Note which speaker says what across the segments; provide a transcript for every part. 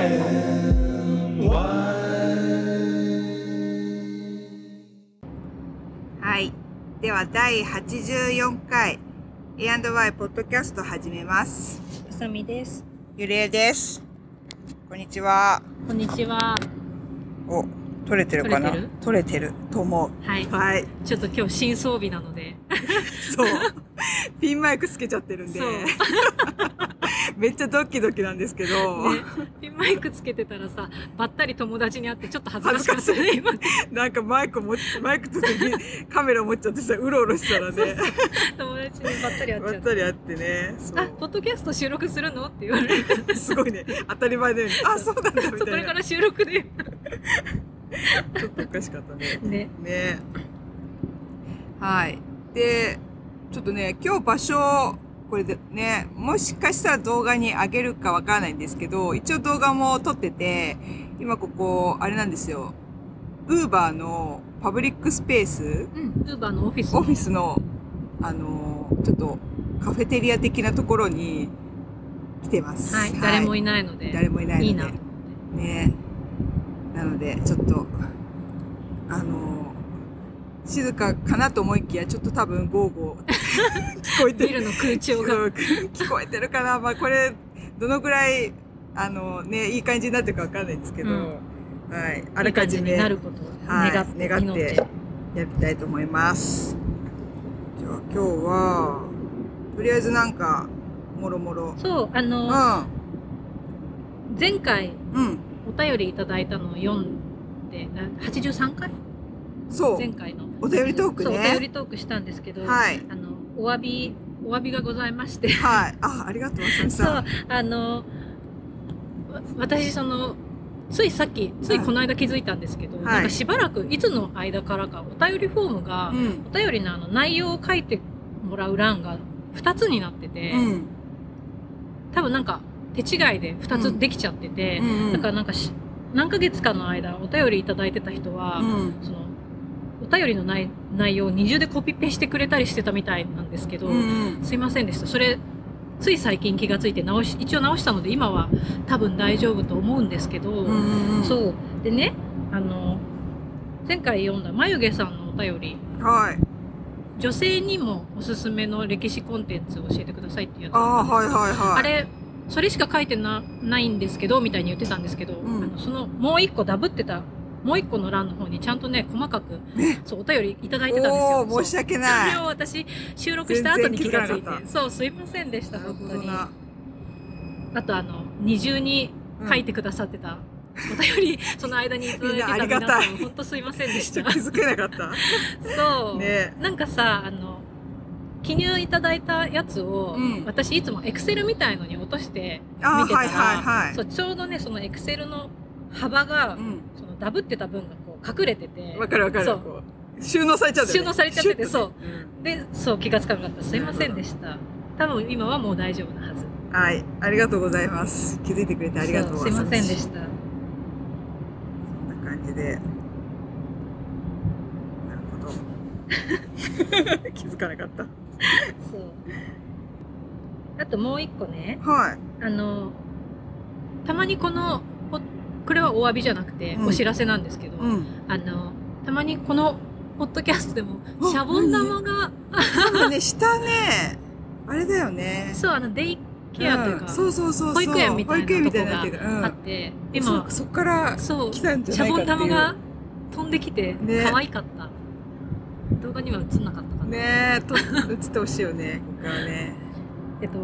Speaker 1: はい。では、第84回 A&Y ポッドキャスト始めます。
Speaker 2: あさみです。
Speaker 1: ゆりえです。こんにちは。
Speaker 2: こんにちは。
Speaker 1: お、撮れてるかな？
Speaker 2: 撮れてる？
Speaker 1: 撮れてると思う。
Speaker 2: はい。
Speaker 1: はい。
Speaker 2: ちょっと今日新装備なので。
Speaker 1: そう。ピンマイクつけちゃってるんで めっちゃドキドキなんですけど、
Speaker 2: ね、ピンマイクつけてたらさ、ばったり友達に会ってちょっと恥ずかしかったね、今。
Speaker 1: なんかマイクも、マイクとカメラ持っちゃってさ、うろうろしたらね、
Speaker 2: 友達にばったり会っちゃっ。
Speaker 1: ばったたり会ってね。そ
Speaker 2: あ、
Speaker 1: う
Speaker 2: ポッドキャスト収録するの？って言われて。
Speaker 1: すごいね。当たり前だよね。あ、そうなんだ、みたいな。
Speaker 2: そこれから収録で。
Speaker 1: ちょっとおかしかったね。
Speaker 2: ね。
Speaker 1: ね。はい。で、ちょっとね、今日場所、これでね、もしかしたら動画に上げるかわからないんですけど、一応動画も撮ってて、今ここ、あれなんですよ。ウーバーのパブリックスペース、
Speaker 2: うん。ウーバーのオフィス。
Speaker 1: オフィスの、あの、ちょっとカフェテリア的なところに来てます。
Speaker 2: はい。誰もいないので。
Speaker 1: 誰もいないので。
Speaker 2: いいな。
Speaker 1: ねなので、ちょっと、あの、静かかなと思いきや、ちょっと多分ゴーゴー聞こえてる。
Speaker 2: ビルの空調が。
Speaker 1: 聞こえてるかなまあこれ、どのぐらい、あのね、いい感じになってるかわかんないんですけど、
Speaker 2: うん
Speaker 1: はい。あらかじめ
Speaker 2: いいな
Speaker 1: や
Speaker 2: ることを
Speaker 1: はい
Speaker 2: 願って。
Speaker 1: 願って
Speaker 2: 祈って
Speaker 1: りたいと思います。じゃあ今日は、とりあえずなんか、もろもろ。
Speaker 2: そう、あ
Speaker 1: う
Speaker 2: の、
Speaker 1: ん。
Speaker 2: 前回
Speaker 1: うん。
Speaker 2: お便りいただいたのを読んで、な83回
Speaker 1: そう。
Speaker 2: 前回の。
Speaker 1: お便りトークね
Speaker 2: お便りトークしたんですけど、
Speaker 1: はい。
Speaker 2: あの、お詫び、お詫びがございまして、
Speaker 1: はい。あ、ありがとう、まさみ
Speaker 2: そ
Speaker 1: さん
Speaker 2: う。、あの、わ私、その、ついさっき、ついこの間気づいたんですけど、
Speaker 1: はい
Speaker 2: なんかしばらく、いつの間からか、お便りフォームが、
Speaker 1: うん。
Speaker 2: お便りのあの内容を書いてもらう欄が2つになってて、
Speaker 1: うん。
Speaker 2: 多分なんか手違いで2つできちゃってて、
Speaker 1: うん
Speaker 2: だからなんかし何ヶ月かの間お便りいただいてた人は、
Speaker 1: うん。
Speaker 2: そのお便りの内内容を二重でコピペしてくれたりしてたみたいなんですけど、
Speaker 1: うん。
Speaker 2: すいませんでした。それ、つい最近気がついて直し、一応直したので今は多分大丈夫と思うんですけど、
Speaker 1: うん。
Speaker 2: そう。でね、あの、前回読んだ眉毛さんのお便り、
Speaker 1: はい。
Speaker 2: 女性にもおすすめの歴史コンテンツを教えてくださいっていうやつ
Speaker 1: ああ、はいはいはい。
Speaker 2: あれ、それしか書いてなないんですけど、みたいに言ってたんですけど、
Speaker 1: ん
Speaker 2: あのそのもう一個ダブってた、もう一個の欄の方にちゃんとね、細かく、そう、お便りいただいてたんですよ。
Speaker 1: おー、申し訳ない
Speaker 2: それを。私、収録した後に気がついて。そう、すいませんでした、本当に。あと、あの、二重に書いてくださってた、お便り、その間にいただいてた皆さん、本当すいませんでし。
Speaker 1: たと気づけなかった。
Speaker 2: そう。
Speaker 1: ね
Speaker 2: なんかさ、あの、記入いただいたやつを、
Speaker 1: うん
Speaker 2: 私いつもエクセルみたいのに落として見てたら、
Speaker 1: はいはいはい。
Speaker 2: そうちょうどね、そのエクセルの幅が、
Speaker 1: うん。
Speaker 2: そのダブってた分がこう隠れてて、
Speaker 1: わかるわかる。収納されちゃって
Speaker 2: 収納されちゃってて、そう。
Speaker 1: うん。
Speaker 2: で、そう、気がつかなかった。すいませんでした。多分今はもう大丈夫なはず。
Speaker 1: はい。ありがとうございます。気づいてくれてありがとう
Speaker 2: そうすいませんで
Speaker 1: た。
Speaker 2: した。
Speaker 1: そんな感じで。なるほど。気づかなかった。
Speaker 2: そう。あともう一個ね、
Speaker 1: はい。
Speaker 2: あの、たまにこの、ポこれはお詫びじゃなくて、
Speaker 1: うん
Speaker 2: お知らせなんですけど、
Speaker 1: うん。
Speaker 2: あの、たまにこの、ポッドキャストでも、
Speaker 1: あ
Speaker 2: シャボン玉が、
Speaker 1: 多分ね、下ね、あれだよね。
Speaker 2: そう、あの、デイケアというか、
Speaker 1: んそうそうそうそう。
Speaker 2: 保育園みたいなとこがあって、
Speaker 1: そ
Speaker 2: 今、
Speaker 1: そっから
Speaker 2: そう、シャボ。ン玉が飛んできて、
Speaker 1: ね
Speaker 2: 可愛かった。動画には映んなかったかな。
Speaker 1: ねえ、と、映ってほしいよね、ここからね。
Speaker 2: えっと、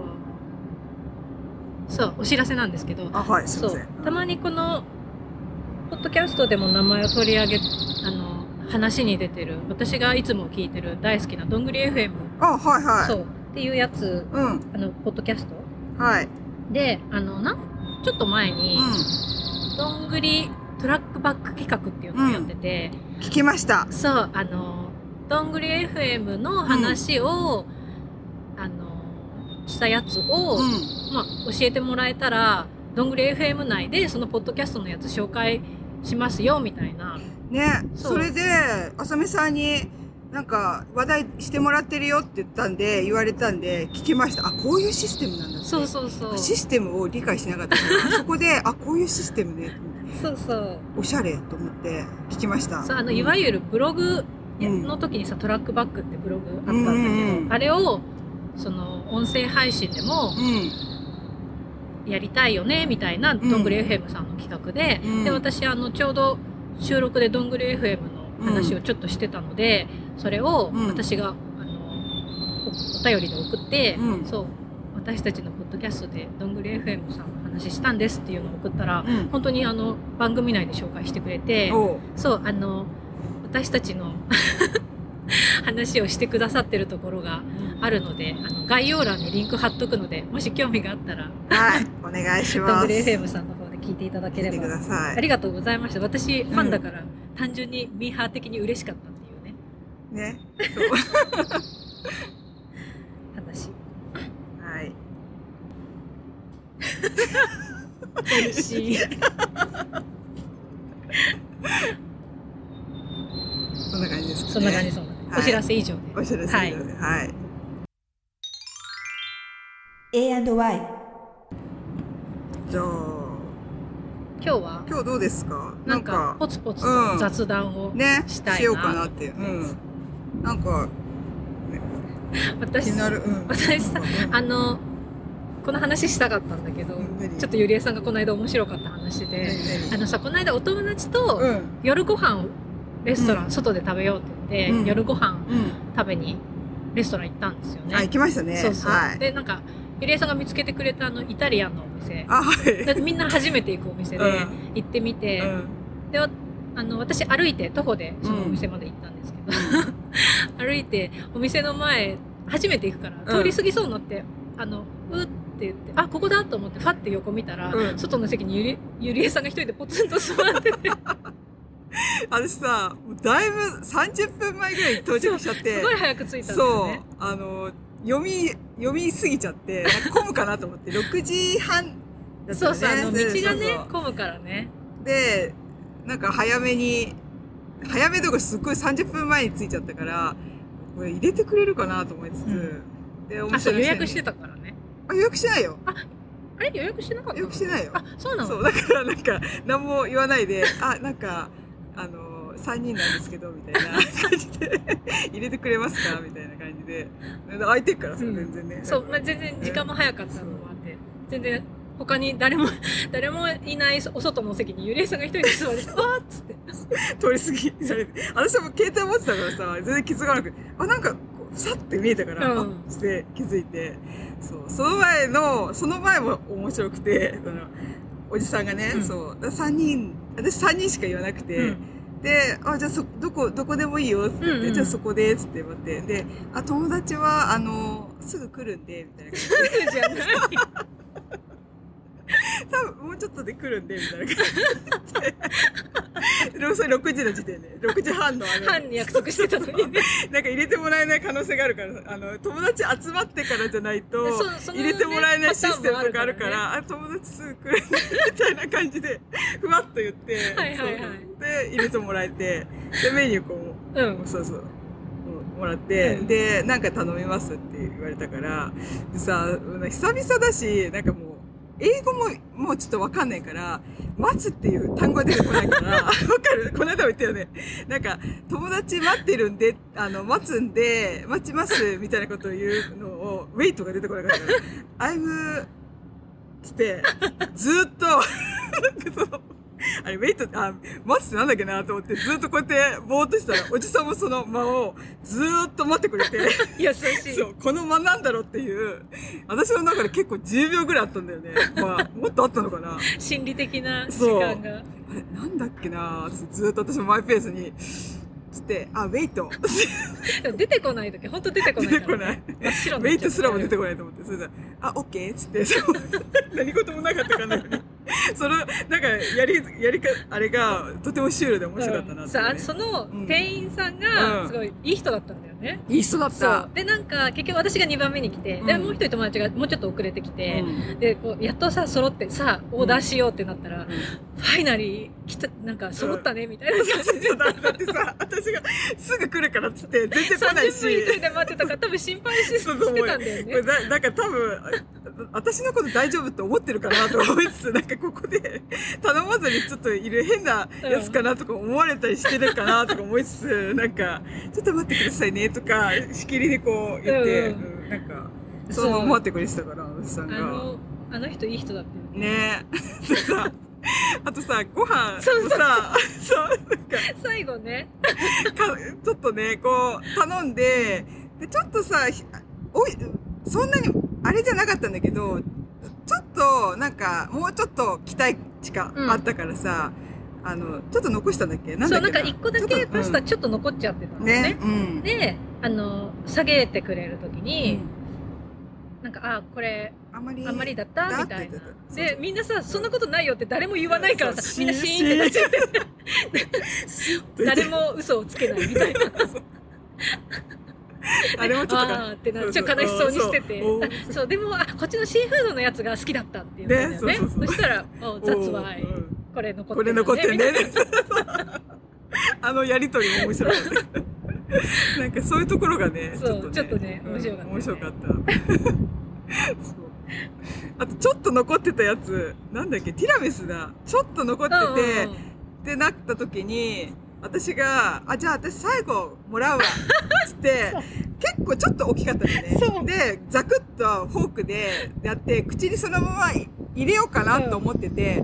Speaker 2: そう、お知らせなんですけど、
Speaker 1: あ、はい、すい
Speaker 2: そう
Speaker 1: ません。、
Speaker 2: たまにこの、ポッドキャストでも名前を取り上げ、あの、話に出てる、私がいつも聞いてる大好きなどんぐり FM、
Speaker 1: あ、はいはい。
Speaker 2: そう、っていうやつ、
Speaker 1: うん、
Speaker 2: あの、ポッドキャスト
Speaker 1: はい。
Speaker 2: で、あの、なん、ちょっと前
Speaker 1: う
Speaker 2: に、
Speaker 1: ん。
Speaker 2: どんぐりトラックバック企画っていうのをやってて、
Speaker 1: 聞きました。
Speaker 2: そう、あの、どんぐり FM の話を、あの、したやつを、
Speaker 1: うん。
Speaker 2: まあ、教えてもらえたら、どんぐり FM 内でそのポッドキャストのやつ紹介しますよ、みたいな。
Speaker 1: ね、
Speaker 2: そ
Speaker 1: れで、あさみさんに、なんか話題してもらってるよって言ったんで、言われたんで、聞きました。あ、こういうシステムなんだって。
Speaker 2: そうそうそう。
Speaker 1: システムを理解しなかったから、そこで、あ、こういうシステムね、
Speaker 2: そうそう。
Speaker 1: おしゃれと思って聞きました。
Speaker 2: そうあのいわゆるブログ
Speaker 1: うん
Speaker 2: の時にさ、トラックバックってブログあったんだけど、
Speaker 1: うんうん
Speaker 2: あれをその音声配信でも
Speaker 1: うん。
Speaker 2: やりたいよねみたいな
Speaker 1: ん。
Speaker 2: どんぐり FM さんの企画で、
Speaker 1: うん。
Speaker 2: で私あのちょうど収録でどんぐり FM の話をちょっとしてたので、それを
Speaker 1: うん。
Speaker 2: 私が、あのおお便りで送って、
Speaker 1: うん。
Speaker 2: そう私たちのポッドキャストでどんぐり FM さんの話したんですっていうのを送ったら、
Speaker 1: うん。
Speaker 2: 本当にあの番組内で紹介してくれて、そう、あの、私たちの 話をしてくださってるところがあるので、あの概要欄にリンク貼っとくので、もし興味があったら、
Speaker 1: はい。お願いします。
Speaker 2: FM さんの方で聞いていただければ。ありがとうございました。私、ファンだから、単純にミーハー的に嬉しかったっていうね、
Speaker 1: ね。そう。
Speaker 2: 話。
Speaker 1: はい。
Speaker 2: 嬉しい。
Speaker 1: そんな感じですかね。
Speaker 2: そんな感じ、そんな感じ。
Speaker 1: はい
Speaker 2: お知らせ以上で。
Speaker 1: お知らせ
Speaker 2: はい
Speaker 1: 以上で。はい。
Speaker 3: A&Y
Speaker 1: じゃあ、
Speaker 2: 今日は、
Speaker 1: 今日どうですか？
Speaker 2: なんか、ポツポツ雑談を
Speaker 1: ね、
Speaker 2: したいな。
Speaker 1: しようかなって。うん。なんか、気
Speaker 2: 私
Speaker 1: になる。うん。
Speaker 2: 私さあの、この話したかったんだけど、ちょっとゆりえさんがこの間面白かった話で、あのさ、この間お友達と
Speaker 1: うん。
Speaker 2: 夜ご飯をレストラン、
Speaker 1: うん
Speaker 2: 外で食べようって言って、
Speaker 1: うん
Speaker 2: 夜ご飯
Speaker 1: うん。
Speaker 2: 食べにレストラン行ったんですよね。
Speaker 1: あ、行きましたね。
Speaker 2: そうそう。
Speaker 1: はい。
Speaker 2: で、なんか、ゆりえさんが見つけてくれたあの、イタリアンのお店。
Speaker 1: あ、はい。
Speaker 2: だってみんな初めて行くお店で
Speaker 1: うん
Speaker 2: 行ってみて、
Speaker 1: うん。
Speaker 2: で、あの、私歩いて、徒歩でそのお店まで行ったんですけど、歩いて、お店の前、初めて行くから、
Speaker 1: うん
Speaker 2: 通り過ぎそうになって、あの、うって言って、あ、ここだと思って、ファって横見たら、
Speaker 1: うん
Speaker 2: 外の席にゆり、ゆりえさんが一人でポツンと座ってて、
Speaker 1: 私さ、だいぶ30分前ぐらいに到着しちゃって。
Speaker 2: すごい早く着いたんだよ
Speaker 1: そう
Speaker 2: ね。。
Speaker 1: あの、読み、読みすぎちゃって、なんか混むかなと思って、6時半だったよね。
Speaker 2: そうそう、あの、道がね混むからね。
Speaker 1: で、なんか早めに、早めとかすっごい30分前に着いちゃったから、これ入れてくれるかなと思いつつ、
Speaker 2: うん
Speaker 1: で、お店
Speaker 2: 予約してたからね。
Speaker 1: あ、予約してないよ。
Speaker 2: あれ？予約してなかった
Speaker 1: 予約してないよ。
Speaker 2: あ、そうなの？
Speaker 1: そう、だからなんか、何も言わないで、あ、なんか、あの、3人なんですけど、みたいな。感じで、入れてくれますか？みたいな感じで。空いてるからさ、
Speaker 2: うん。
Speaker 1: 全然ね。
Speaker 2: そう、まあ、全然時間も早かったのもあって、全然他に誰も、誰もいないお外の席にゆりえさんが一人で座って、わーっつって。
Speaker 1: 通り過ぎ。されて。私も携帯持ってたからさ、全然気づかなくて、あ、なんか、さって見えたから、
Speaker 2: うん。
Speaker 1: あして気づいて、そう、その前の、その前も面白くて、その、おじさんがね、
Speaker 2: うん。
Speaker 1: そう、3人、私3人しか言わなくて、
Speaker 2: うん。
Speaker 1: で、あ、じゃあそ、どこ、どこでもいいよ、って。言って、
Speaker 2: うんうん。
Speaker 1: じゃあそこで、つって待って、で、あ、友達は、あの、すぐ来るんで、みたいな感じで。多分もうちょっとで来るんで、みたいな感じで。でもそれ6時の時点で、6時半のあの、
Speaker 2: 半に約束してたのにね。
Speaker 1: なんか入れてもらえない可能性があるから、あの、友達集まってからじゃないと入れてもらえないシステムとかあるから、あ、友達すぐ来るねみたいな感じで、ふわっと言って、で、入れてもらえて、で、メニューこう、
Speaker 2: うん。
Speaker 1: そうそう。もらって、
Speaker 2: うん
Speaker 1: で、なんか頼みますって言われたから、でさ、久々だし、なんかもう、英語ももうちょっとわかんないから、待つっていう単語が出てこないから、わかる？この間も言ったよね。なんか、友達待ってるんで、あの、待つんで、待ちます、みたいなことを言うのを、ウェイトが出てこなかったから、I'm, つって、ずーっと、なんかその、あれ、ウェイト、あ、待つってなんだっけなと思って、ずーっとこうやって、ぼーっとしたら、おじさんもその間を、ずーっと待ってくれて、
Speaker 2: 優しい。
Speaker 1: そう、この間なんだろうっていう、私の中で結構10秒ぐらいあったんだよね。まあ、もっとあったのかな。
Speaker 2: 心理的な時間が。
Speaker 1: あれ、なんだっけなずーっと私もマイペースに、つって、あ、ウェイト。
Speaker 2: 出てこない時、ほんと出てこないね。
Speaker 1: てこない。
Speaker 2: 真っ白
Speaker 1: ウェイトすらも出て
Speaker 2: こ
Speaker 1: こないと思って、それで、あ、オッケーっつって、何事もなかったかのように。その、なんか、やり、やりか、あれが、とてもシュールで面白かったなって、
Speaker 2: さあ、
Speaker 1: ね。
Speaker 2: その
Speaker 1: うん
Speaker 2: 店員さん
Speaker 1: うん
Speaker 2: が、すごいいい人だったんだよね。
Speaker 1: いい人だっ
Speaker 2: そ
Speaker 1: た
Speaker 2: う。で、なんか、結局私が2番目に来て、で、
Speaker 1: うん
Speaker 2: もう一人友達がもうちょっと遅れてきて、
Speaker 1: うん
Speaker 2: で、こう、やっとさ、揃ってさ、オーダーしようってなったら、
Speaker 1: うん
Speaker 2: ファイナリー、来た、なんか、揃ったね、みたいな感じで。
Speaker 1: だだってさ私がすぐ来るからっつって全然来ない
Speaker 2: 30分一人
Speaker 1: し
Speaker 2: で待ってたから、多分心配してたんだよね。
Speaker 1: だなんか多分あ私のこと大丈夫って思ってるかなと思いつつなんかここで頼まずにちょっといる変なやつかなとか思われたりしてるかなとか思いつつなんかちょっと待ってくださいねとかしきりにこう言って、
Speaker 2: うん
Speaker 1: うんなんかそのまま待ってくれてたから私さんが。
Speaker 2: あの、あの人いい人だったよね。
Speaker 1: ね。さ、あとさ、ご飯
Speaker 2: そう
Speaker 1: さ、そう、なんか、
Speaker 2: 最後ね、
Speaker 1: かちょっとね、こう、頼んで、で、ちょっとさ、おい、そんなに、あれじゃなかったんだけど、ちょっと、なんか、もうちょっと期待値が
Speaker 2: うん。
Speaker 1: あったからさ、あの、ちょっと残したんだっけ？なん
Speaker 2: そう、
Speaker 1: だっけ
Speaker 2: な？んか一個だけパスタちょっと残っちゃってたのね。
Speaker 1: ね。うん。
Speaker 2: で、あの、下げてくれるとき
Speaker 1: う
Speaker 2: に、
Speaker 1: ん。
Speaker 2: なんか、あ、これ、
Speaker 1: あんまり、
Speaker 2: あんまりだった？
Speaker 1: だ
Speaker 2: みたいな。で、みんなさ、そんなことないよって誰も言わないからさ、
Speaker 1: そう
Speaker 2: みんなシーンって。なっちゃって誰も嘘をつけないみたいな。
Speaker 1: あれもちょっとか
Speaker 2: あーってなっちゃ悲しそうにしてて。
Speaker 1: そう
Speaker 2: でも、あ、こっちのシーフードのやつが好きだったって言ったんだよね。
Speaker 1: ねそうそうそう
Speaker 2: したら、お、that's
Speaker 1: お
Speaker 2: why
Speaker 1: ーうん
Speaker 2: これ残っ
Speaker 1: これ
Speaker 2: てる、
Speaker 1: 残ってんね。あのやりとりも面白かった。なんかそういうところがね、
Speaker 2: そうちょっとね
Speaker 1: うん
Speaker 2: 面白かったね
Speaker 1: 面白かった。そうあとちょっと残ってたやつ、なんだっけ、ティラミスだ。ちょっと残ってて、ってなった時に、私が、あ、じゃあ私最後もらうわ。つって、結構ちょっと大きかったのねで、ザクッとフォークでやって、口にそのまま入れようかなと思ってて、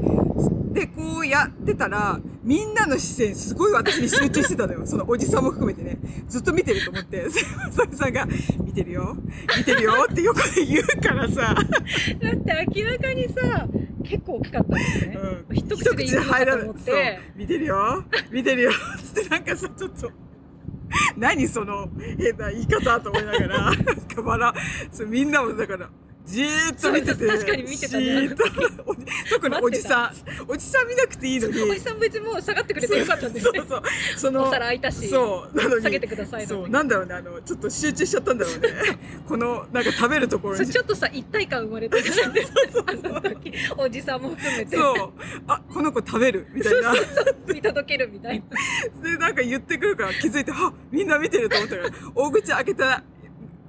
Speaker 1: で、こうやってたら、みんなの視線すごい私に集中してたのよ。そのおじさんも含めてね。ずっと見てると思って。それさんが、見てるよ見てるよって横で言うからさ、
Speaker 2: だって明らかにさ、結構大きかったんね。
Speaker 1: うん
Speaker 2: 一口でいいのかと思っ
Speaker 1: そう
Speaker 2: て。
Speaker 1: 見てるよ見てるよつってなんかさ、ちょっと、何その変な言い方と思いながら、か笑うそうみんなもだから、じーっと見てて。
Speaker 2: そう確かに見てた
Speaker 1: じーっとお特におじさん。おじさん見なくていいのに。
Speaker 2: おじさん別にもう下がってくれてよかったんだよね
Speaker 1: そう。そう。その、
Speaker 2: お皿空いたし
Speaker 1: そう。なのに。
Speaker 2: 下げてください
Speaker 1: そう。なんだろうね、あの、ちょっと集中しちゃったんだろうね。この、なんか食べるところに。
Speaker 2: そうちょっとさ、一体感生まれてたよね。あの時、おじさんも含めて。
Speaker 1: そう。あ、この子食べるみたいな。
Speaker 2: 見届けるみたいな。
Speaker 1: で、なんか言ってくるから気づいて、あ、みんな見てると思ったから、大口開けた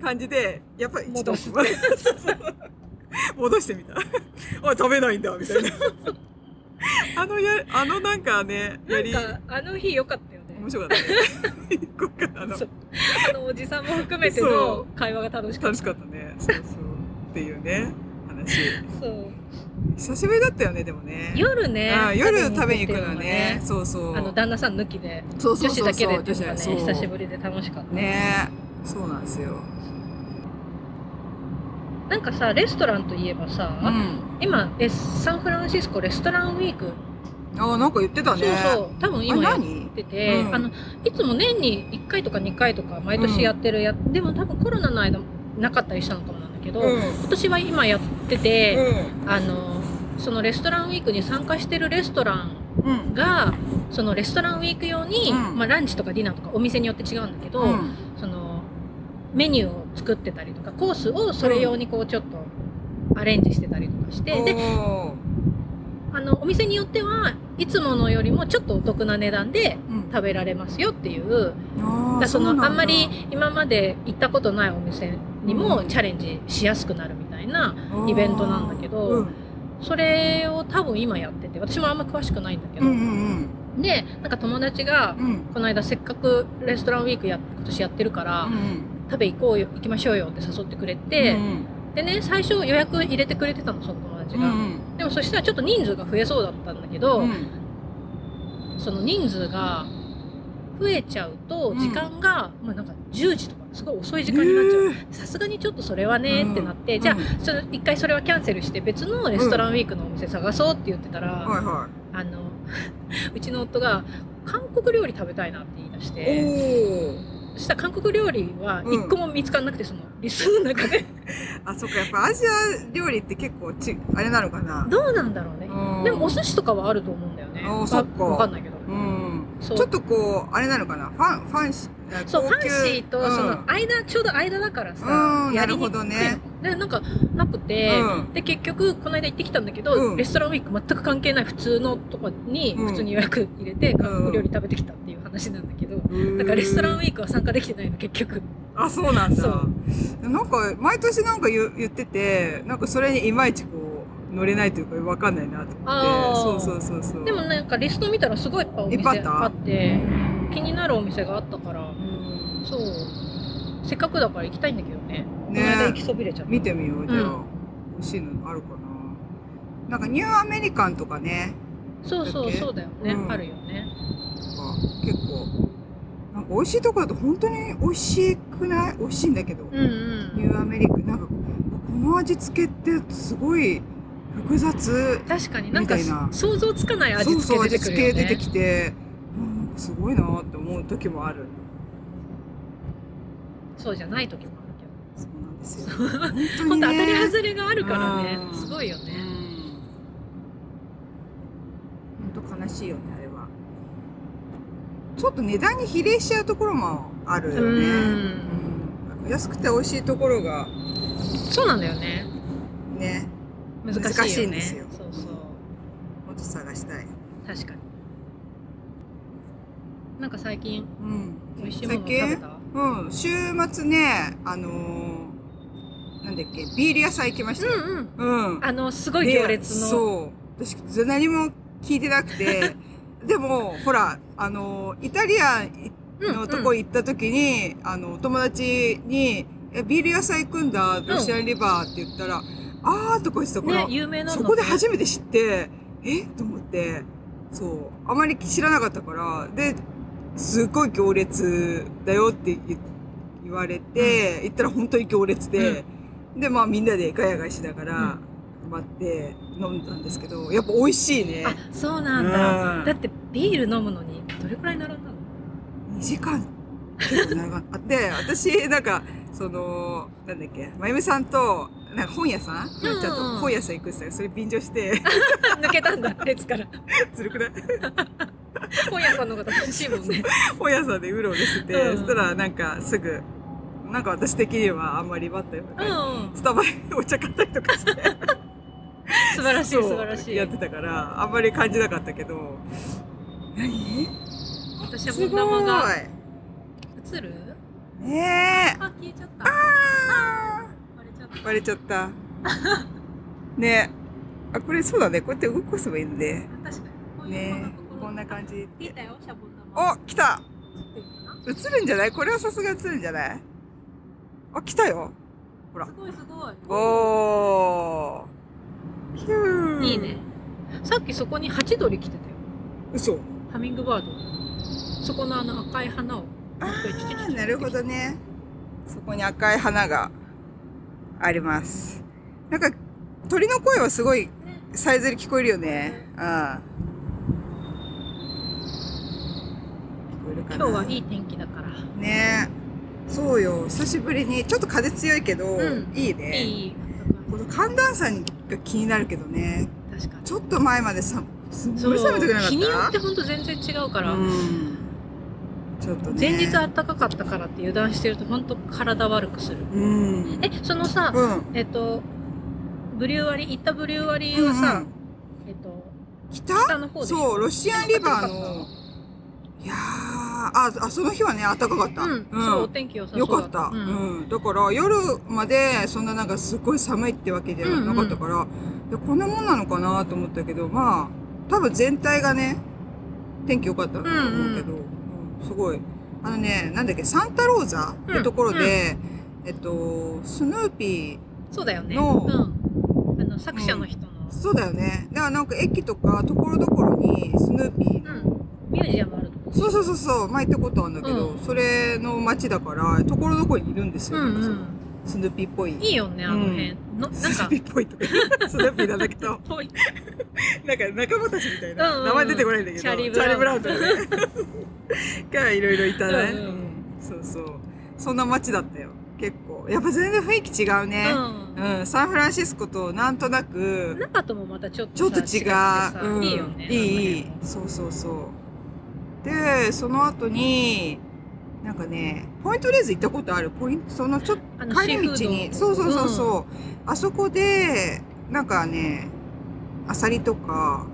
Speaker 1: 感じで、やっぱりちょっと
Speaker 2: 戻
Speaker 1: 戻してみた。あ、食べないんだ、みたいな。あのや、あのなんかね、やり、
Speaker 2: なんか、あの日良かったよね。
Speaker 1: 面白かったね。こっからあの
Speaker 2: あのおじさんも含めて
Speaker 1: そ
Speaker 2: の会話が楽しかっ
Speaker 1: 楽しかったね。そうそう。っていうね、話。
Speaker 2: た。そう。
Speaker 1: 久しぶりだったよね、でもね。
Speaker 2: 夜ね
Speaker 1: ああ夜食べに行くの
Speaker 2: は
Speaker 1: ね。そうそう。
Speaker 2: あの、旦那さん抜きで、女子だけでっていうのがね、
Speaker 1: そう
Speaker 2: 久しぶりで楽しかった。
Speaker 1: ねそうなんですよ。
Speaker 2: なんかさ、レストランといえばさ、
Speaker 1: うん。
Speaker 2: 今え、サンフランシスコレストランウィーク、
Speaker 1: あ、なんか言ってたね。
Speaker 2: そうそう、多分今やってて、
Speaker 1: うん
Speaker 2: あの、いつも年に1回とか2回とか毎年やってるや、でも多分コロナの間なかったりしたのかもなんだけど、
Speaker 1: うん
Speaker 2: 今年は今やってて、あの、そのレストランウィークに参加してるレストラン
Speaker 1: うん。うん。
Speaker 2: が、そのレストランウィーク用に、
Speaker 1: うん
Speaker 2: まあランチとかディナーとかお店によって違うんだけど、メニューを作ってたりとかコースをそれ用にこうちょっとアレンジしてたりとかして、で
Speaker 1: おー。
Speaker 2: あのお店によってはいつものよりもちょっとお得な値段で
Speaker 1: うん。
Speaker 2: 食べられますよっていう
Speaker 1: あ
Speaker 2: だ
Speaker 1: ー
Speaker 2: からその
Speaker 1: うだ。
Speaker 2: あんまり今まで行ったことないお店に
Speaker 1: うん。
Speaker 2: もチャレンジしやすくなるみたいなイベントなんだけど
Speaker 1: うん。
Speaker 2: それを多分今やってて私もあんま詳しくないんだけど、
Speaker 1: うんうん
Speaker 2: でなんか友達が
Speaker 1: うん。うん
Speaker 2: この間せっかくレストランウィークや今年やってるから、
Speaker 1: うん
Speaker 2: 食べ行こうよ行きましょうよって誘ってくれて、でね最初予約入れてくれてたのその友達が、
Speaker 1: うん
Speaker 2: でもそしたらちょっと人数が増えそうだったんだけど、
Speaker 1: うん。
Speaker 2: その人数が増えちゃうと
Speaker 1: うん
Speaker 2: 時間が、まあなんか10時とかすごい遅い時間になっちゃう。さすがにちょっとそれはねってなって、
Speaker 1: うん。
Speaker 2: じゃあその一回それはキャンセルして別のレストランウィークのお店探そうって言ってたら、あの うちの夫が韓国料理食べたいなって言い出し
Speaker 1: い
Speaker 2: てしたら韓国料理は一個も見つからなくてそのリストの中で。
Speaker 1: お あそっか。やっぱアジア料理って結構ちあれなのかな。
Speaker 2: どうなんだろうね。
Speaker 1: うん。
Speaker 2: でもお寿司とかはあると思うんだよね。
Speaker 1: あそっか。
Speaker 2: わわかんないけど。
Speaker 1: うん。ちょっとこう、あれなのかな。ファン、ファンシー、
Speaker 2: そう、ファンシーと、
Speaker 1: うん。
Speaker 2: その間、ちょうど間だからさ、
Speaker 1: うんなるほどね
Speaker 2: で、なんか、なくて、
Speaker 1: うん
Speaker 2: で、結局、この間行ってきたんだけど、
Speaker 1: うん
Speaker 2: レストランウィーク全く関係ない普通のとこに、
Speaker 1: うん
Speaker 2: 普通に予約入れて、韓
Speaker 1: うん
Speaker 2: 国料理食べてきたっていう話なんだけど、
Speaker 1: うん
Speaker 2: だからレストランウィークは参加できてないの、結局。
Speaker 1: あ、そうなんだ。なんか、毎年なんか言う言ってて、なんかそれにいまいちこう、乗れないというかわかんないなと思って。そうそうそうそう。
Speaker 2: でもなんかリスト見たらすごいいっぱいお店あって、気になるお店があったから、
Speaker 1: うん
Speaker 2: そう。せっかくだから行きたいんだけどね。
Speaker 1: ね
Speaker 2: この間行きそびれちゃった。
Speaker 1: 見てみよう、じゃあ。
Speaker 2: うん
Speaker 1: 美味しいのあるかな。なんかニューアメリカンとかね、
Speaker 2: そうそうそうだよね、
Speaker 1: うん
Speaker 2: あるよね。
Speaker 1: なんか結構、なんか美味しいとこだと本当に美味しくない？美味しいんだけど。
Speaker 2: うんうん。
Speaker 1: ニューアメリカン、なんか、この味付けってすごい複雑。
Speaker 2: 確かになんか
Speaker 1: みたいな
Speaker 2: 想像つかない味
Speaker 1: そうそう、味
Speaker 2: 付け出てくるよね。
Speaker 1: 付け出てきて、うんすごいなって思う時もある。
Speaker 2: そうじゃない時
Speaker 1: ですよ。本当
Speaker 2: けど。
Speaker 1: に
Speaker 2: 本当当たり
Speaker 1: ね。
Speaker 2: 外れがあるからね
Speaker 1: う。ん
Speaker 2: すごいよね。
Speaker 1: 本当悲しいよね、あれは。ちょっと値段に比例しちゃうところもあるよね。
Speaker 2: うん
Speaker 1: うん安くて美味しいところが
Speaker 2: そうなんだよね。
Speaker 1: ね、
Speaker 2: 難しいよね。
Speaker 1: 難しいんですよ
Speaker 2: そうそう。
Speaker 1: もっと探したい。
Speaker 2: 確かに。なんか最近
Speaker 1: うん。
Speaker 2: 美味しいもの食べ
Speaker 1: 最
Speaker 2: た
Speaker 1: うん、週末ね、あのーなんだっけ、ビール屋さん行きましたよ。
Speaker 2: うんうん。
Speaker 1: うん。
Speaker 2: あの、すごい行列の。
Speaker 1: そう。私、何も聞いてなくて、でも、ほら、あの、イタリアのとこ行った時に、あの、友達に、え、ビール屋さん行くんだ、ロシアンリバーって言ったら、あーとか言ってたから、
Speaker 2: ね、有名なの
Speaker 1: そこで初めて知って、え？と思って、そう、あまり知らなかったから、で、すっごい行列だよって言言われて、行ったら本当に行列で、で、まあみんなでガヤガヤしながら、待って飲んだんですけど、やっぱ美味しいね。
Speaker 2: あ、そうなんだ。
Speaker 1: うん。
Speaker 2: だってビール飲むのにどれくらい並んだの
Speaker 1: ？2時間。結構長。で、私、なんか、その、なんだっけ、まゆみさんと、なんか本屋さん、
Speaker 2: うん
Speaker 1: ちゃんと本屋さん行くって言ったらそれ便乗して、
Speaker 2: 抜けたんだ、列から。
Speaker 1: ずるくない？
Speaker 2: 本屋さんの方欲しいもんね。
Speaker 1: 本屋さんでうろうろしてて、
Speaker 2: うん。
Speaker 1: そしたらなんかすぐ、なんか私的にはあんまり待ったような
Speaker 2: うん。
Speaker 1: スタバでお茶買ったりとかして。
Speaker 2: 素晴らしい、素晴らしい。
Speaker 1: やってたから、あんまり感じなかったけど。何？
Speaker 2: 私はも玉が
Speaker 1: い。
Speaker 2: 映る？
Speaker 1: ねえ。
Speaker 2: あ、消えちゃった。
Speaker 1: あ
Speaker 2: 割れちゃった。
Speaker 1: ー割れちゃった。ねあ、これそうだね。こうやって動かせばいいんで。
Speaker 2: 確かに。こういう
Speaker 1: ね
Speaker 2: こ
Speaker 1: こんな感じで。
Speaker 2: たよ、シャボン玉。
Speaker 1: お、来た
Speaker 2: 映る
Speaker 1: んじゃない？これはさすが映るんじゃない？あ、来たよ。ほら
Speaker 2: なす。ごいすごい。
Speaker 1: おー。ヒュー。
Speaker 2: いいね。。さっきそこにハチドリ来てたよ。
Speaker 1: 嘘。
Speaker 2: ハミングバード。そこのあの赤い花を。
Speaker 1: あ
Speaker 2: もう一回チュチュチュチュ
Speaker 1: ーなるほどね。そこに赤い花があります。なんか、鳥の声はすごいさえずり聞こえるよね。うん。聞こえるかな
Speaker 2: 今日はいい天気だから。
Speaker 1: ねそうよ。久しぶりに、ちょっと風強いけど、
Speaker 2: うん
Speaker 1: いいね。
Speaker 2: いい。
Speaker 1: この寒暖差が気になるけどね。
Speaker 2: 確かに。
Speaker 1: ちょっと前までさ、すん
Speaker 2: そう
Speaker 1: ごい寒い時なかった？
Speaker 2: 日によって本当全然違うから、
Speaker 1: うん。ちょっとね。
Speaker 2: 前日暖かかったからって油断してると本当体悪くする。
Speaker 1: うん。
Speaker 2: え、そのさ、
Speaker 1: うん。
Speaker 2: えっと、ブリュワリー、行ったブリュワリーはさ、
Speaker 1: うんうん
Speaker 2: えっと、
Speaker 1: 北？
Speaker 2: 北の方でしょ？
Speaker 1: そう、ロシアンリバーの、いやー、あ、あ、その日はね、暖かかった。
Speaker 2: うん、そう、お天気良さそう
Speaker 1: よかった。
Speaker 2: う。
Speaker 1: うんん。だから、夜まで、そんななんかすごい寒いってわけじゃなかったから、でこんなもんなのかなと思ったけど、まあ、多分全体がね、天気良かったと思うけど、うんすごい。あのね、なんだっけ、サンタローザってところで、えっと、スヌーピ
Speaker 2: そうだよね。
Speaker 1: の
Speaker 2: うん。あの、作者の人の、
Speaker 1: ー、そうだよね。だからなんか駅とか、ところどころに、スヌーピーの、
Speaker 2: ミュージアムあるとこ
Speaker 1: そうそうそうそう、前行ったことあるんだけど、
Speaker 2: うん
Speaker 1: それの街だから、ところどころにいるんですよ。
Speaker 2: うんうん。
Speaker 1: スヌーピーっぽい。
Speaker 2: いいよね、あの辺。のなんか
Speaker 1: スヌーピ、ーっぽいとか、スヌーピーなんだけど。なんか仲間たちみたいな、
Speaker 2: うんうん
Speaker 1: 名前出てこないんだけど、
Speaker 2: チャーリーブラウン
Speaker 1: とかね、がいろいろいたね、
Speaker 2: うんうん
Speaker 1: うんそうそう。そんな街だったよ。結構。やっぱ全然雰囲気違うね。
Speaker 2: うん。
Speaker 1: うん、サンフランシスコとなんとなく、
Speaker 2: 中ともまたちょっと
Speaker 1: ちょっと違う。うん、
Speaker 2: いいよね。
Speaker 1: いい。そうそうそう。で、その後に、なんかね、ポイントレーズ行ったことある？ポイント、そのちょっと帰り道に、
Speaker 2: ド
Speaker 1: そうそうそうそう、あそこで、なんかね、アサリとか、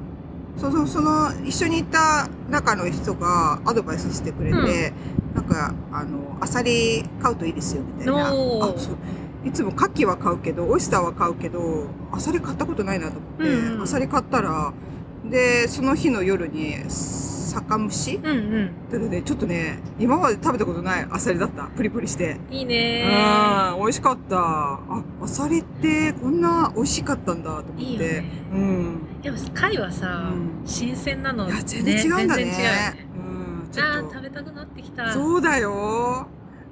Speaker 1: そうそう、その、一緒に行った中の人がアドバイスしてくれて、なんか、あの、アサリ買うといいですよ、みたいな。あそう。いつも牡蠣は買うけど、オイスターは買うけど、アサリ買ったことないなと思って、
Speaker 2: うんうん。
Speaker 1: アサリ買ったら、で、その日の夜に、酒蒸し？
Speaker 2: うんうん
Speaker 1: だからね、ちょっとね、今まで食べたことないアサリだった。プリプリして。
Speaker 2: いいね
Speaker 1: うん、美味しかった。あ、アサリってこんな美味しかったんだと思って。
Speaker 2: いいよね
Speaker 1: うん。
Speaker 2: でも貝はさ、
Speaker 1: うん
Speaker 2: 新鮮なの
Speaker 1: いや、全然違うんだね。
Speaker 2: ね
Speaker 1: うん、ちょ
Speaker 2: あー
Speaker 1: っ
Speaker 2: 食べたくなってき
Speaker 1: と。
Speaker 2: た
Speaker 1: そうだよ。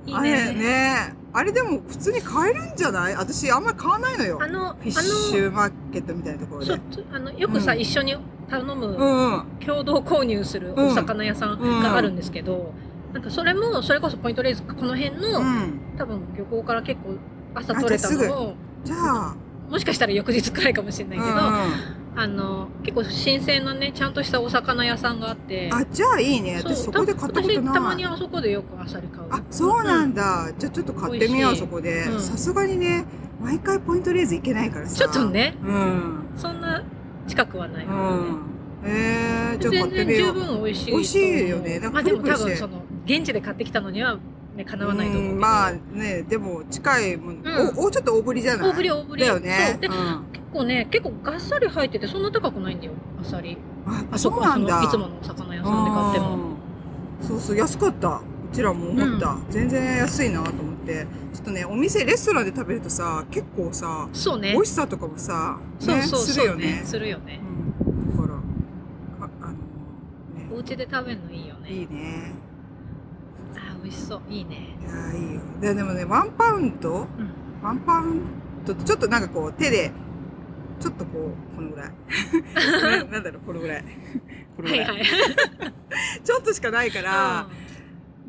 Speaker 2: いい
Speaker 1: あれ
Speaker 2: ね
Speaker 1: ね。あれでも普通に買えるんじゃない？私あんまり買わないのよ。
Speaker 2: あの
Speaker 1: フィッシュマーケットみたいなところで
Speaker 2: そう。あのよくさ、
Speaker 1: うん
Speaker 2: 一緒に頼む、
Speaker 1: うんうん。
Speaker 2: 共同購入するお魚屋さんがあるんですけど、なんかそれもそれこそポイントレーズこの辺の、
Speaker 1: うん。
Speaker 2: 多分漁港から結構朝取れたのを
Speaker 1: じゃあ、
Speaker 2: もしかしたら翌日くらいかもしれないけど、
Speaker 1: うんうん
Speaker 2: あの結構新鮮なねちゃんとしたお魚屋さんがあって
Speaker 1: あ、じゃあいいね。私そこで買ったことない。
Speaker 2: 私たまにあそこでよくアサリ買う
Speaker 1: あ、そうなんだ。じゃあちょっと買ってみよう、そこで
Speaker 2: う。ん
Speaker 1: さすがにね、毎回ポイントレーズ行けないからさ。
Speaker 2: ちょっと。ね
Speaker 1: うん。
Speaker 2: そんな近くはないうからね、
Speaker 1: ん。えー、じゃあ買
Speaker 2: 全然十
Speaker 1: ってみよう。
Speaker 2: 分美味しい
Speaker 1: 美味しいよね。なんか
Speaker 2: まあでも
Speaker 1: プリプリして。
Speaker 2: 多分その現地で買ってきたのにはねかなわないと思うけど、
Speaker 1: ん。まあね、でも近いもん、
Speaker 2: うん。
Speaker 1: お、お、ちょっと大ぶりじゃない？
Speaker 2: 大ぶり大ぶり。
Speaker 1: だよね。
Speaker 2: そう。で
Speaker 1: うん。
Speaker 2: 結構ね結構がっさり入っててそんな高くないんだよ。アサリ
Speaker 1: あ、
Speaker 2: あそ
Speaker 1: うなんだ。
Speaker 2: そのいつものお魚屋さんで買っても。
Speaker 1: うん。そうそう、安かった。うちらも思った。全然安いなと思って。ちょっとね、お店、レストランで食べるとさ、結構さ、
Speaker 2: そうね
Speaker 1: 美味しさとかもさ、ね、
Speaker 2: そうそう
Speaker 1: するよ
Speaker 2: ね
Speaker 1: ね。
Speaker 2: するよね
Speaker 1: うん。だから、ああの、ね、
Speaker 2: お家で食べるのいいよね
Speaker 1: いいね。
Speaker 2: あー美味しそういいね
Speaker 1: いやーいいよ。ででもね、ワンパウンド？
Speaker 2: うん
Speaker 1: ワンパウンドってちょっとなんかこう手で、ちょっとこう、このぐらい。な なんだろう、このぐらい。このぐらい。
Speaker 2: はいはい
Speaker 1: ちょっとしかないから、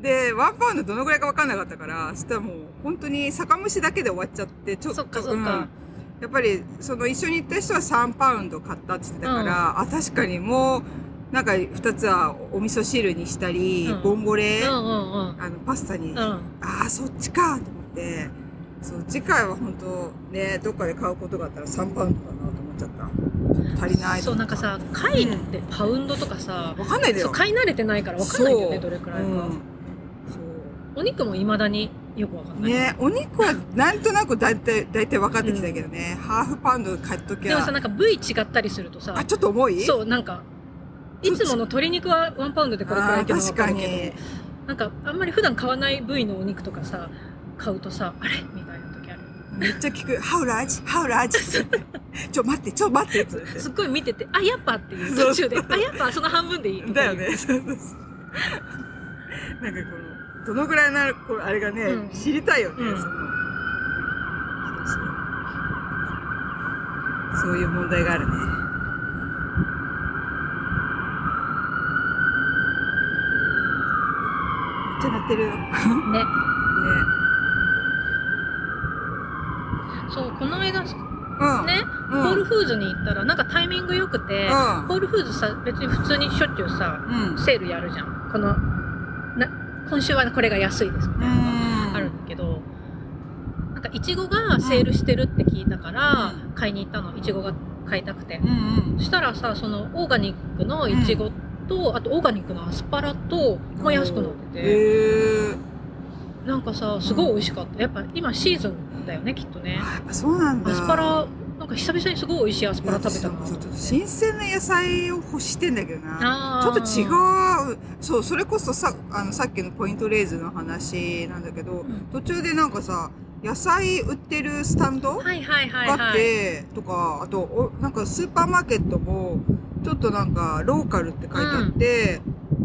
Speaker 1: で、ワンパウンドどのぐらいか分かんなかったから、そしたらもう本当に酒蒸しだけで終わっちゃって、ちょっと。
Speaker 2: そっかそっか。
Speaker 1: うん。やっぱり、その一緒に行った人は3パウンド買ったって言ってたから、あ、確かにもう、なんか二つはお味噌汁にしたり、
Speaker 2: うん。
Speaker 1: ボンゴレ、
Speaker 2: うんうんうん。
Speaker 1: あの、パスタに、
Speaker 2: うん。
Speaker 1: ああ、そっちかと思って、そう、次回は本当ね、どっかで買うことがあったら3パウンドだなと思っちゃった。足りない
Speaker 2: そうなんか、さ貝ってパウンドとかさ、
Speaker 1: わかんないだよ。
Speaker 2: そう買い慣れてないから分かんないよねどれくらいか。お肉も未だによく分かんない、
Speaker 1: ね、お肉はなんとなくだいたい、だいたい分かってきたけどね、ハーフパウンド買っときゃ。
Speaker 2: でもさなんか部位違ったりするとさ
Speaker 1: あ、ちょっと重い？
Speaker 2: そうなんかいつもの鶏肉はワンパウンドでこれくらいって分かるけどなんかあんまり普段買わない部位のお肉とかさ買うとさあれ？みたいな時ある
Speaker 1: めっちゃ聞く。ハウラージハウラージちょ、待って、ちょ、待って。って
Speaker 2: すっごい見ててあやっぱっていう途中で。あやっぱその半分でいい。
Speaker 1: だよね。そうそうそうなんかこの、どのぐらいなる、これあれがね、
Speaker 2: うん
Speaker 1: 知りたいよね、
Speaker 2: うん
Speaker 1: その。そうそう。そういう問題があるね。めっちゃ鳴ってる。ね。
Speaker 2: ねそうこの間ね
Speaker 1: うん。うん。
Speaker 2: ホールフーズに行ったらなんかタイミング良くて、
Speaker 1: うん
Speaker 2: ホールフーズさ別に普通にしょっちゅうさ
Speaker 1: うん。
Speaker 2: セールやるじゃんこのな今週はこれが安いですみたいなのがあるんだけど、なんかいちごがセールしてるって聞いたから、
Speaker 1: うん。
Speaker 2: 買いに行ったの。いちごが買いたくて、
Speaker 1: うんうん。
Speaker 2: そしたらさそのオーガニックのいちごと、あとオーガニックのアスパラとも安くなってて。なんかさすごい美味しかった。やっぱ今シーズンだよねきっとね。
Speaker 1: あ、やっぱそうなんだ。
Speaker 2: アスパラか久々にすごい美味しいアスパラ食べたな。
Speaker 1: 新鮮な野菜を欲してんだけどな。
Speaker 2: あ
Speaker 1: ちょっと違
Speaker 2: う。
Speaker 1: う。そう、それこそさ、あの、さっきのポイントレーズの話なんだけど、
Speaker 2: ん。
Speaker 1: 途中でなんかさ、野菜売ってるスタンドがあっ
Speaker 2: はい
Speaker 1: て、とか、あと、おなんかスーパーマーケットも、ちょっとなんか、ローカルって書いてあって、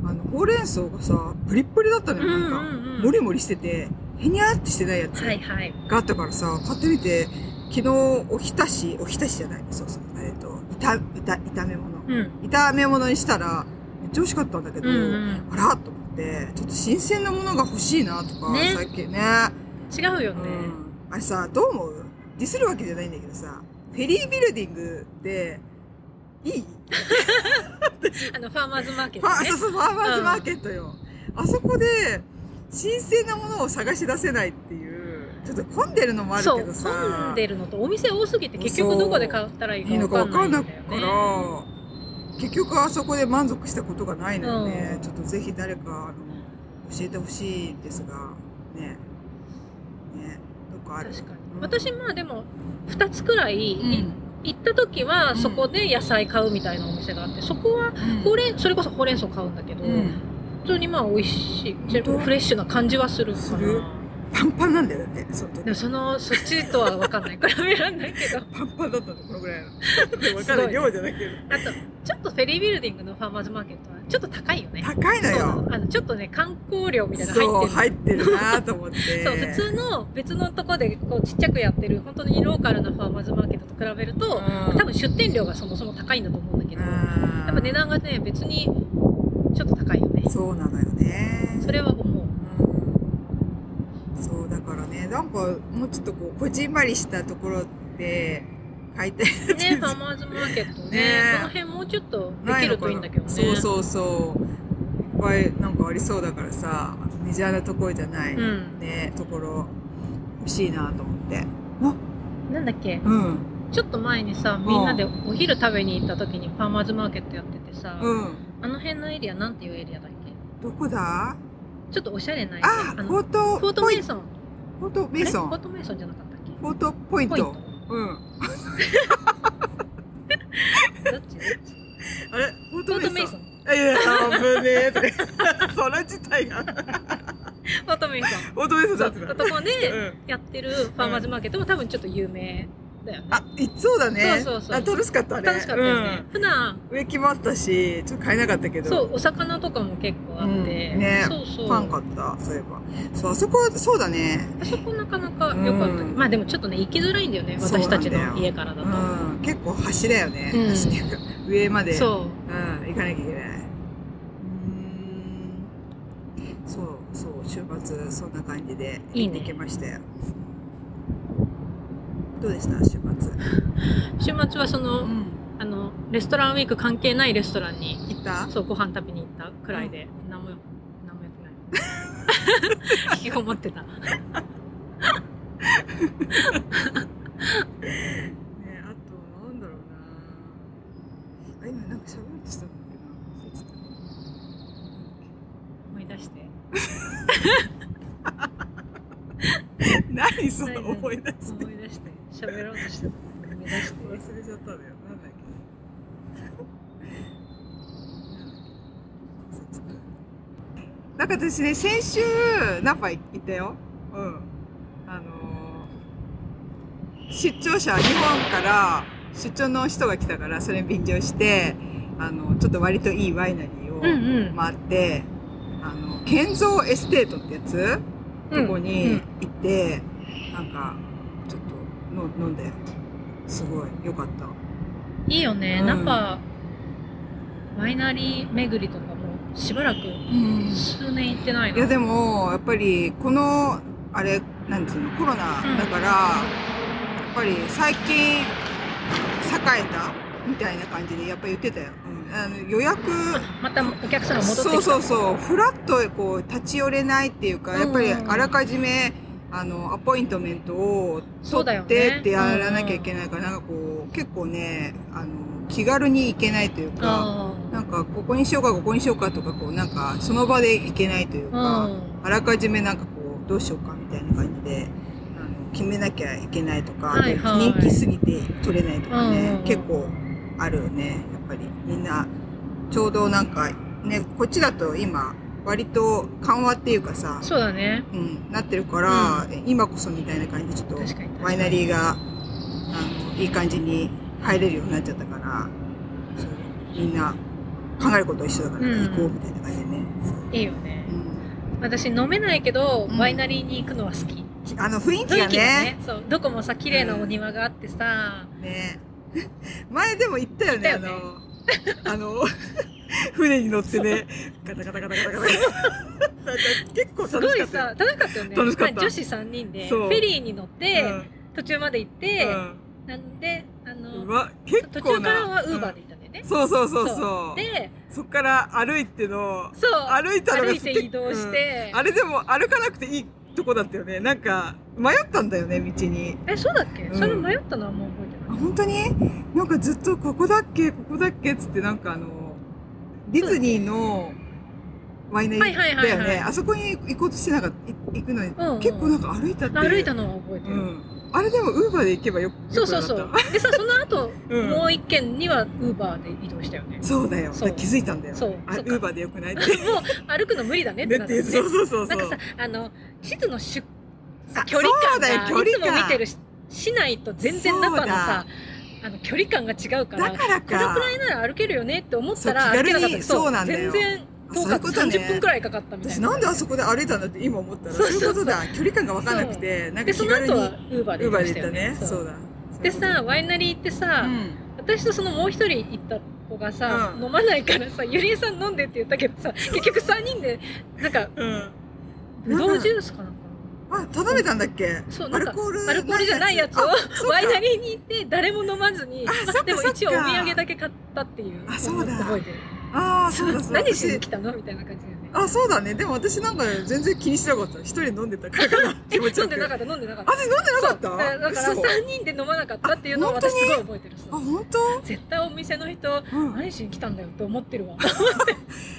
Speaker 1: あの、ほうれん草がさ、プリップリだったのよ、なんか。
Speaker 2: うんうんうん
Speaker 1: もりもりしてて、へにゃーってしてないやつがあったからさ、買ってみて、昨日、おひたし、おひたしじゃない、そうそう、えっ、と、炒、炒、炒め物。
Speaker 2: うん。
Speaker 1: 炒め物にしたら、めっちゃ美味しかったんだけど、
Speaker 2: うんうん。
Speaker 1: あらと思って、ちょっと新鮮なものが欲しいなとか、
Speaker 2: ね。
Speaker 1: 最近ね。
Speaker 2: 違うよね、
Speaker 1: うん。あれさ、どう思う？ディスるわけじゃないんだけどさ、フェリービルディングって、いい？
Speaker 2: あのファーマーズマーケットね。
Speaker 1: そうそうファーマーズマーケットよ、あそこで新鮮なものを探し出せないっていうちょっと混んでるのもあるけどさ。
Speaker 2: 混んでるのとお店多すぎて結局どこで買ったらいい
Speaker 1: のか
Speaker 2: か分かんな
Speaker 1: いいから結局あそこで満足したことがないのよね、
Speaker 2: うん。
Speaker 1: ちょっとぜひ誰かあの教えてほしいんですがね。ね。どっかある？
Speaker 2: 確かに。
Speaker 1: うん。
Speaker 2: 私まあでも2つくらい、
Speaker 1: うん。
Speaker 2: 行った時は
Speaker 1: うん
Speaker 2: そこで野菜買うみたいなお店があってそこはほうれんそれこそほうれん草買うんだけど、
Speaker 1: うん。
Speaker 2: 普通にまあ美味しい。フレッシュな感じはするかな
Speaker 1: する？パンパンなんだよね外。
Speaker 2: でもそのそっちとは分かんない。比べらんないけど。
Speaker 1: パンパンだったのこのぐらいの。分かる量じゃなくて
Speaker 2: あとちょっとフェリービルディングのファーマーズマーケットはちょっと高いよね。
Speaker 1: 高いの
Speaker 2: そうな
Speaker 1: よ
Speaker 2: の。あのちょっとね観光料みたいなの
Speaker 1: そう
Speaker 2: 入ってる
Speaker 1: 入ってるなと思って。
Speaker 2: そう普通の別のとこでこうちっちゃくやってる本当にローカルなファーマーズマーケットと比べると、
Speaker 1: うん。
Speaker 2: 多分出店料がそもそも高いんだと思うんだけど、や
Speaker 1: や
Speaker 2: っぱ値段がね別にちょっと高いよね。
Speaker 1: そうなのよね。
Speaker 2: それは思う
Speaker 1: からねなんかもうちょっとこうこじんまりしたところで買いたい
Speaker 2: ねファーマーズマーケットね
Speaker 1: ね。
Speaker 2: この辺もうちょっとできるといいんだけどね。
Speaker 1: そうそうそう。いっぱいなんかありそうだからさメジャーなところじゃない、
Speaker 2: うん。
Speaker 1: ねところ欲しいなと思って。
Speaker 2: なんだっけ？
Speaker 1: うん。
Speaker 2: ちょっと前にさみんなでお昼食べに行った時にファーマーズマーケットやっててさ、
Speaker 1: うん。
Speaker 2: あの辺のエリアなんていうエリアだっけ？
Speaker 1: どこだ？
Speaker 2: ちょっとおしゃれなエリ
Speaker 1: あ
Speaker 2: アの
Speaker 1: フォート
Speaker 2: フォートメイソン
Speaker 1: フォートメイソン？
Speaker 2: フォートメイソンじゃなかったっけ？
Speaker 1: フォートポイント。うん。
Speaker 2: どっち？
Speaker 1: あれ？フォー
Speaker 2: フ
Speaker 1: トメイソン。いやいや危ねえとか それ自体が。
Speaker 2: フォートメイソン。
Speaker 1: フォートメイソンだって。た
Speaker 2: とこで
Speaker 1: うん。
Speaker 2: やってるファーマーズマーケットも多分ちょっと有名だよね。
Speaker 1: あ、いそうだね。
Speaker 2: そうそうそう
Speaker 1: あ楽しかったね。
Speaker 2: 楽しかったよね。普段、
Speaker 1: うん。植木もあったし、ちょっと買えなかったけど。
Speaker 2: そう、お魚とかも結構あって、
Speaker 1: うんね
Speaker 2: そうそう。
Speaker 1: パン買った、そういえば。そう、あそこ、そうだね。
Speaker 2: あそこなかなか良かった
Speaker 1: うん
Speaker 2: まあでもちょっとね、行きづらいんだよね、私たちの家からだと。
Speaker 1: うん。結構橋だよね。
Speaker 2: うん
Speaker 1: 橋っていうか、上まで。。
Speaker 2: そう
Speaker 1: うん、行かなきゃいけない。うーん。そう、そう、週末、そんな感じで
Speaker 2: いいね
Speaker 1: 行ってきましたよ。どうでした？週末。
Speaker 2: う。週末はその、
Speaker 1: ん。
Speaker 2: あの、レストランウィーク関係ないレストランに、
Speaker 1: 行った？
Speaker 2: そう、ご飯食べに行ったくらいで、何も、何もやってない。引きこもってた。
Speaker 1: ね、あと、なんだろうな。あ、今なんか喋ろうとしたんだけど
Speaker 2: 思い出して。
Speaker 1: 何その思い出して。
Speaker 2: 思い出して。喋ろうとしてた。思い出して。
Speaker 1: 忘れちゃったんだよ。なんだっけ。なんか私ね、先週、ナパ行ったよ。うん。あのー出張者、日本から出張の人が来たから、それに便乗して、あの、ちょっと割といいワイナリーを
Speaker 2: うんうん。
Speaker 1: 回って、あの、ケンゾーエステートってやつ？とこに行って、なんか、ちょっとの飲んで、すごい。良かった。
Speaker 2: いいよね、
Speaker 1: うん。
Speaker 2: なんかワイナリー巡りとかもしばらく数年行ってないな、
Speaker 1: いやでも、やっぱり、この、あれ、なんていうの、コロナだから、やっぱり最近、栄えた？みたいな感じで、やっぱ言ってたよ。うん、あの予約、
Speaker 2: またお客さんが戻ってきた。
Speaker 1: そうそうそう、フラッとこう、立ち寄れないっていうか、やっぱり
Speaker 2: うん。
Speaker 1: あらかじめ、あの、アポイントメントを取ってってやらなきゃいけないから、なんかこう、結構ね、あの、気軽に行けないというか、
Speaker 2: あ
Speaker 1: なんか、ここにしようか、ここにしようかとか、こう、なんか、その場で行けないという
Speaker 2: あ
Speaker 1: か、
Speaker 2: うん。
Speaker 1: あらかじめなんかこう、どうしようかみたいな感じで、あの決めなきゃいけないとか、
Speaker 2: はいはい
Speaker 1: 人気すぎて取れないとかね、
Speaker 2: うん。
Speaker 1: 結構あるよね、やっぱり。みんな、ちょうどなんか、ね、こっちだと今、割と緩和っていうかさ、
Speaker 2: そうだね。
Speaker 1: うん、なってるから、今こそみたいな感じでちょっとワイナリーがあのいい感じに入れるようになっちゃったからみんな考えること一緒だから
Speaker 2: うん。
Speaker 1: 行こうみたいな感じでね、そう。
Speaker 2: いいよね。
Speaker 1: うん。
Speaker 2: 私飲めないけど、
Speaker 1: うん。
Speaker 2: ワイナリーに行くのは好き。
Speaker 1: きあの雰囲気
Speaker 2: 雰
Speaker 1: がね。
Speaker 2: ねそうどこもさ綺麗なお庭があってさ、
Speaker 1: ね。前でも言ったよね
Speaker 2: 言ったよね。
Speaker 1: あのあの 船に乗ってね。ガタガタガタガタガタ。結構楽しかった
Speaker 2: 楽しかったよね。
Speaker 1: 楽しかった。
Speaker 2: まあ女子3人でフェリーに乗って、途中まで行って、
Speaker 1: うん。
Speaker 2: なんであ
Speaker 1: う
Speaker 2: の途中からはウーバーで行ったんだよね、
Speaker 1: そうそうそうそう。
Speaker 2: で
Speaker 1: そっから歩いての、
Speaker 2: そう。
Speaker 1: 歩いたのが
Speaker 2: 歩いて移動して、
Speaker 1: うん。あれでも歩かなくていいとこだったよね。なんか、迷ったんだよね、道に。
Speaker 2: えそうだっけ、
Speaker 1: うん。
Speaker 2: それ迷ったのはもう覚えて
Speaker 1: あ、
Speaker 2: ない。
Speaker 1: 本当に？なんかずっとここだっけここだっけつってなんかあの、ディズニーのワイナリー
Speaker 2: はいはいはいはい。
Speaker 1: だよね。あそこに行こうとしてなかった、い行くのに、
Speaker 2: うんうん
Speaker 1: 結構なんか歩いたって。
Speaker 2: 歩いたのは覚えてる、
Speaker 1: うん。あれでもウーバーで行けばよ
Speaker 2: そうそうそう。でさその後、
Speaker 1: うん。
Speaker 2: もう一軒にはウーバーで移動したよね。
Speaker 1: そうだよ。気づいたんだよ。
Speaker 2: そう。
Speaker 1: あ、ウーバーでよくないって。
Speaker 2: もう歩くの無理だねってなったよね。
Speaker 1: そうそうそうそう。
Speaker 2: なんかさあの地図のしゅ距離感がいつ
Speaker 1: 距離感
Speaker 2: も見てるし市内と全然中のさあの距離感が違うから
Speaker 1: だから
Speaker 2: この
Speaker 1: か
Speaker 2: く。らいなら歩けるよねって思ったら
Speaker 1: そう
Speaker 2: なかった。
Speaker 1: そうなんだよ。
Speaker 2: 全然
Speaker 1: そういうことね。
Speaker 2: 30分くらいかかったみたいな。
Speaker 1: 私なんであそこで歩いたんだって今思ったら、
Speaker 2: そ
Speaker 1: そういうことだ。距離感が分かんなくて、なんか気軽に
Speaker 2: ウーバーで
Speaker 1: 行ったね。そう。だ。
Speaker 2: でさワイナリーってさ、
Speaker 1: うん。
Speaker 2: 私とそのもう一人行った子がさ、
Speaker 1: うん。
Speaker 2: 飲まないからさゆりえさん飲んでって言ったけどさ結局3人でなんか
Speaker 1: うん。
Speaker 2: ブドウジュースかな
Speaker 1: あ、頼めたんだっけ？
Speaker 2: そうなんか
Speaker 1: アルコール。
Speaker 2: アルコールじゃないやつをワイナリーに行って誰も飲まずに
Speaker 1: あ
Speaker 2: でも一応お土産だけ買ったっていう。
Speaker 1: あそうだ。
Speaker 2: 覚えてる。
Speaker 1: ああ、そうだそうだ。
Speaker 2: 何しに
Speaker 1: 私
Speaker 2: 来たの？みたいな感じだよね
Speaker 1: あ、そうだね。でも私なんか全然気にしなかった。一人飲んでたからかな。
Speaker 2: え
Speaker 1: 気持ちよく
Speaker 2: 飲んでなかった飲んでなかった？
Speaker 1: あ、私飲んでなかった
Speaker 2: だだから
Speaker 1: 嘘
Speaker 2: 3人で飲まなかったっていうのを私すごい覚えてる
Speaker 1: あ、
Speaker 2: さ
Speaker 1: 本当？
Speaker 2: 絶対お店の人
Speaker 1: うん。
Speaker 2: 何しに来たんだよって思ってるわ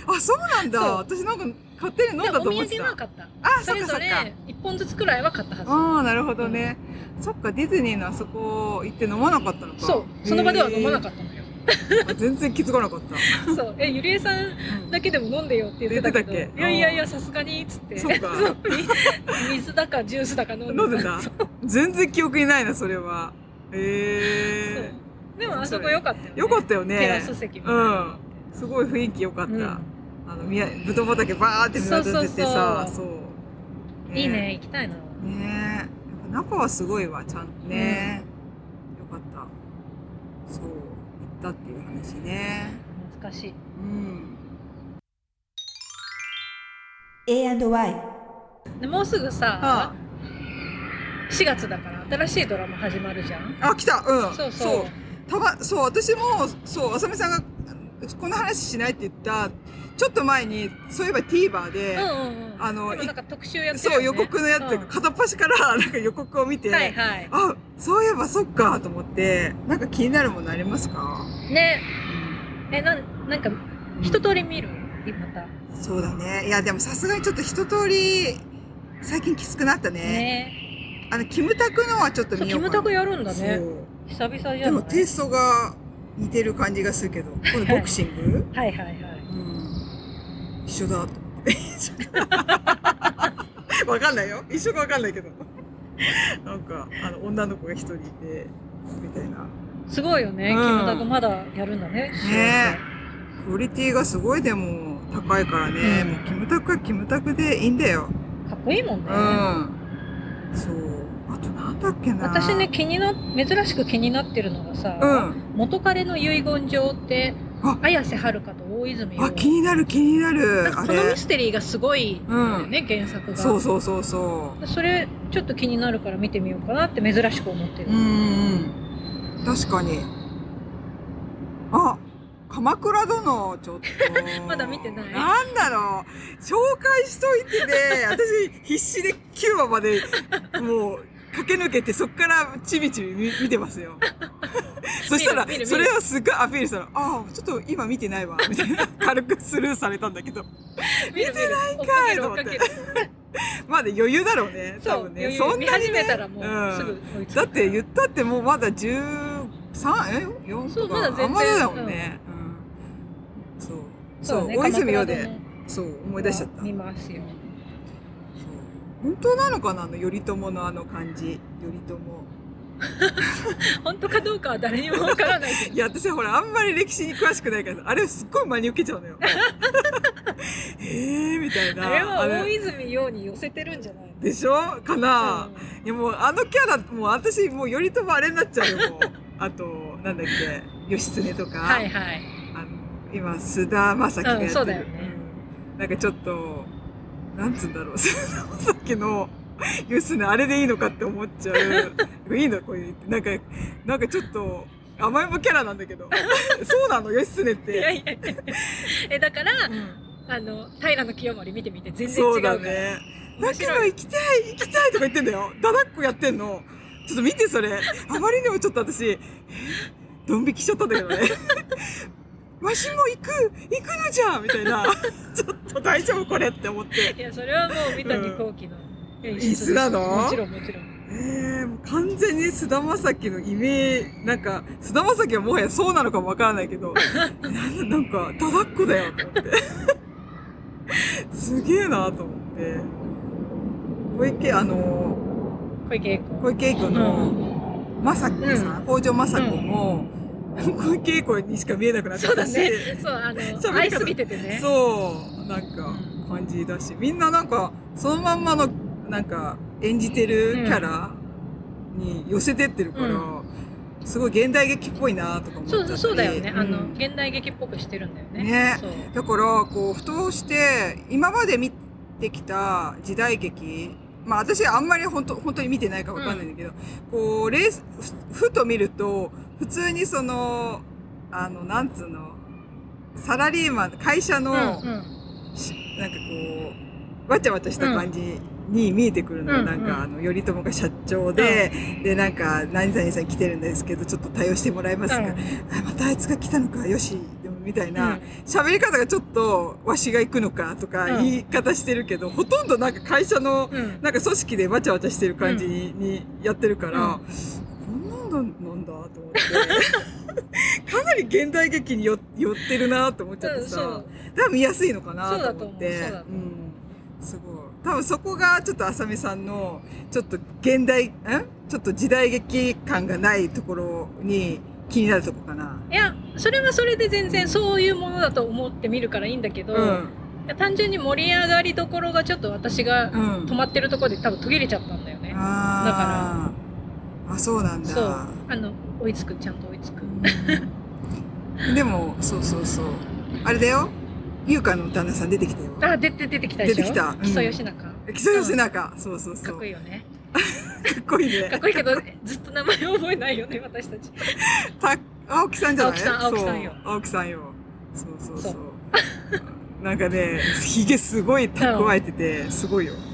Speaker 1: あ、そうなんだ。私なんか勝手に飲んだと思ってた。
Speaker 2: 産は買った
Speaker 1: あ、
Speaker 2: それぞ。れ1本ずつくらいは買ったはず
Speaker 1: ああ、なるほどね。そっか、ディズニーのあそこ行って飲まなかったのか。
Speaker 2: そうその場では飲まなか
Speaker 1: っ
Speaker 2: ったの
Speaker 1: 全然気づかなかった。
Speaker 2: そう。えゆりえさん
Speaker 1: うん。
Speaker 2: だけでも飲んでよって言ってたけど。いやいやいやさすがにっつって。
Speaker 1: そうか。
Speaker 2: み水だかジュースだか飲んで
Speaker 1: 飲んでた？全然記憶にないな、それは。
Speaker 2: そう。
Speaker 1: え
Speaker 2: でもあそこ良かったよね。
Speaker 1: えよかったよね。
Speaker 2: テラス席も
Speaker 1: うん。すごい雰囲気良かった。
Speaker 2: うん。
Speaker 1: あの、みや、ぶどう畑バーって見渡せてさ、
Speaker 2: そ
Speaker 1: そう。
Speaker 2: いいね行きたいな。
Speaker 1: ねえ。やっぱナパはすごいわ、ちゃんと。ね。よかった。そう。行ったっていう話ね。
Speaker 2: 懐かしい。
Speaker 1: うん。
Speaker 3: A&Y
Speaker 2: でもうすぐさ
Speaker 1: あ。
Speaker 2: 4月だから新しいドラマ始まるじゃん。
Speaker 1: あ、来た。うん。
Speaker 2: そうそう。
Speaker 1: たま、そう、私も、そう、あさみさんが、この話しないって言った、ちょっと前に、そういえば TVer で、
Speaker 2: うんうんうん。
Speaker 1: あの
Speaker 2: 今なんか特集やってる
Speaker 1: そう、予告のやつ、
Speaker 2: うん。
Speaker 1: 片っ端から、なんか予告を見て、
Speaker 2: はいはい。
Speaker 1: あ、そういえばそっか、と思って、なんか気になるものありますか？
Speaker 2: ねえなんなんか一通り見る？また
Speaker 1: そうだね。いや、でもさすがにちょっと一通り、最近きつくなったね。
Speaker 2: ね
Speaker 1: あの、キムタクのはちょっと見ようかな。
Speaker 2: キムタクやるんだね。久々じゃない？
Speaker 1: でもテイストが似てる感じがするけど、このボクシング？
Speaker 2: はいはいはい
Speaker 1: うん一緒だと わかんないよ。一緒かわかんないけど。なんか、あの、女の子が一人いて、みたいな。
Speaker 2: すごいよね、
Speaker 1: うん
Speaker 2: キムタクまだやるんだね
Speaker 1: ねクオリティがすごいでも高いからね、
Speaker 2: うん
Speaker 1: もうキムタクはキムタクでいいんだよ。
Speaker 2: かっこいいもんね、
Speaker 1: うん。そう。あとなんだっけな。
Speaker 2: 私ね気にな珍しく気になってるのがさ、
Speaker 1: うん。
Speaker 2: 元彼の遺言状って
Speaker 1: あ
Speaker 2: 綾瀬はるかと大泉洋
Speaker 1: あ、気になる気になる。
Speaker 2: このミステリーがすごいんだよね、原作が
Speaker 1: そうそうそうそ
Speaker 2: それちょっと気になるから見てみようかなって珍しく思ってる、
Speaker 1: う。うんうん。確かに。あ、鎌倉殿、ちょっと。
Speaker 2: まだ見てない
Speaker 1: なんだろう。紹介しといてね、私必死で9話まで、もう、駆け抜けて、そっからちびちび見見てますよ。そしたらそれをすっごいアピールしたら、ああ、ちょっと今見てないわ、みたいな。軽くスルーされたんだけど。
Speaker 2: 見てない
Speaker 1: かい
Speaker 2: 追っかける追っかける
Speaker 1: まだ余裕だろうね、多分ね。そんなに、ね、
Speaker 2: 見始めたらもう
Speaker 1: うんだって言ったってもうまだ13、え ?4 とか？
Speaker 2: そうまだ全然
Speaker 1: あんまりだもんね。うん。そう。そう、
Speaker 2: ね
Speaker 1: 大泉洋でそう、思い出しちゃった。
Speaker 2: 見ますよ
Speaker 1: 本当なのかなあの頼朝のあの感じ。頼朝。
Speaker 2: 本当かどうかは誰にもわからない
Speaker 1: いや、私はほら、あんまり歴史に詳しくないから、あれすっごい真に受けちゃうのよ。えーみたいな。
Speaker 2: あれは
Speaker 1: あ
Speaker 2: 大泉洋に寄せてるんじゃないの？
Speaker 1: でしょ？かな、いやもうあのキャラ、もう私、もう頼朝あれになっちゃうよ、もう。あと、なんだっけ、義経とか。
Speaker 2: はいはい
Speaker 1: あの、今、須田将暉がやってる。
Speaker 2: うんそうだよね
Speaker 1: うんなんかちょっと、なんつうんだろう、須田将暉の、義経あれでいいのかって思っちゃう。いいの？こういう、なんか、なんかちょっと、甘えん坊キャラなんだけど。そうなの、義経っ
Speaker 2: いや
Speaker 1: て。
Speaker 2: いやいやえだから、
Speaker 1: うん
Speaker 2: あの平清盛見てみて全然違
Speaker 1: そうう
Speaker 2: から
Speaker 1: だね。だから行きたい、行きたいとか言ってんだよ。だだっこやってんの。ちょっと見てそれ。あまりにもちょっと私、えドン引きしちゃったんだけどね。わしも行く行くのじゃみたいな。ちょっと大丈夫これって思って。
Speaker 2: いやそれはもう三谷幸喜の
Speaker 1: 椅子なの？
Speaker 2: もちろんもちろん
Speaker 1: えー、もう完全に菅田将暉のイメージ、なんか、菅田将暉はもはやそうなのかもわからないけど、なんなんか、ただっこだよと思って。すげえなと思って。小池、あの、
Speaker 2: 小池栄子。
Speaker 1: 小池栄子の、まさこさん、北条まさこも、小池栄子にしか見えなくなっちゃったし、
Speaker 2: そうだね。そうあの愛すぎててね。
Speaker 1: そう、なんか、感じだし、みんななんか、そのまんまの、なんか、演じてるキャラに寄せてってるから、
Speaker 2: う
Speaker 1: すごい現代劇っぽいなとか思っちゃっ
Speaker 2: そうそうだよね、あの
Speaker 1: うん。
Speaker 2: 現代劇っぽくしてるんだよね。
Speaker 1: ね。だから、こう、ふとして、今まで見てきた時代劇、まあ私あんまり本当本当に見てないかわかんないんだけど、こう、レース、ふふと見ると、普通にその、あの、なんつうの、サラリーマン、会社の、
Speaker 2: うんうん。
Speaker 1: しなんかこう、わちゃわちゃした感じに見えてくるの。
Speaker 2: うん
Speaker 1: なんか、あの、頼朝が社長で、で、なんか、何々さん来てるんですけど、ちょっと対応してもらえますか、
Speaker 2: うん。
Speaker 1: あまたあいつが来たのか、よし、みたい
Speaker 2: うん
Speaker 1: な、喋、り方がちょっと、わしが行くのかとか、
Speaker 2: うん
Speaker 1: 言い方してるけど、ほとんどなんか会社の、
Speaker 2: うん
Speaker 1: なんか組織でわちゃわちゃしてる感じに,、にやってるから、
Speaker 2: うん
Speaker 1: こんなんだなんだと思って。かなり現代劇によ寄ってるなと思っちゃってさ。多分見やすいのかなと思って。
Speaker 2: う
Speaker 1: ん。すごい。多分そこがちょっと浅見さんの、ちょっと現代、んちょっと時代劇感がないところに気になるとこかな。
Speaker 2: いやそれはそれで全然そういうものだと思って見るからいいんだけど、
Speaker 1: うん。
Speaker 2: 単純に盛り上がりどころがちょっと私が
Speaker 1: うん。
Speaker 2: 止まってるところで多分途切れちゃったんだよね、
Speaker 1: ああ。あ、そうなんだ。
Speaker 2: そうあの追いつくちゃんと追いつく、
Speaker 1: うんでも、そうそうそう。あれだよ。優香の旦那さん出てきたよ。
Speaker 2: あ出て出てきたでしょ？
Speaker 1: 出てきたうん
Speaker 2: 木曽義仲、か
Speaker 1: 木曽義仲。そうそうそう。
Speaker 2: っこいいよね
Speaker 1: かっこいいね。
Speaker 2: かっこいいけどずっと名前覚えないよね私たち
Speaker 1: た、青木さんじゃない？
Speaker 2: 青木さん青木さんよ
Speaker 1: そう青木さんよ。そうそうそう。
Speaker 2: そ
Speaker 1: なんかね、ひげすごい蓄えてて、すごいよ。うん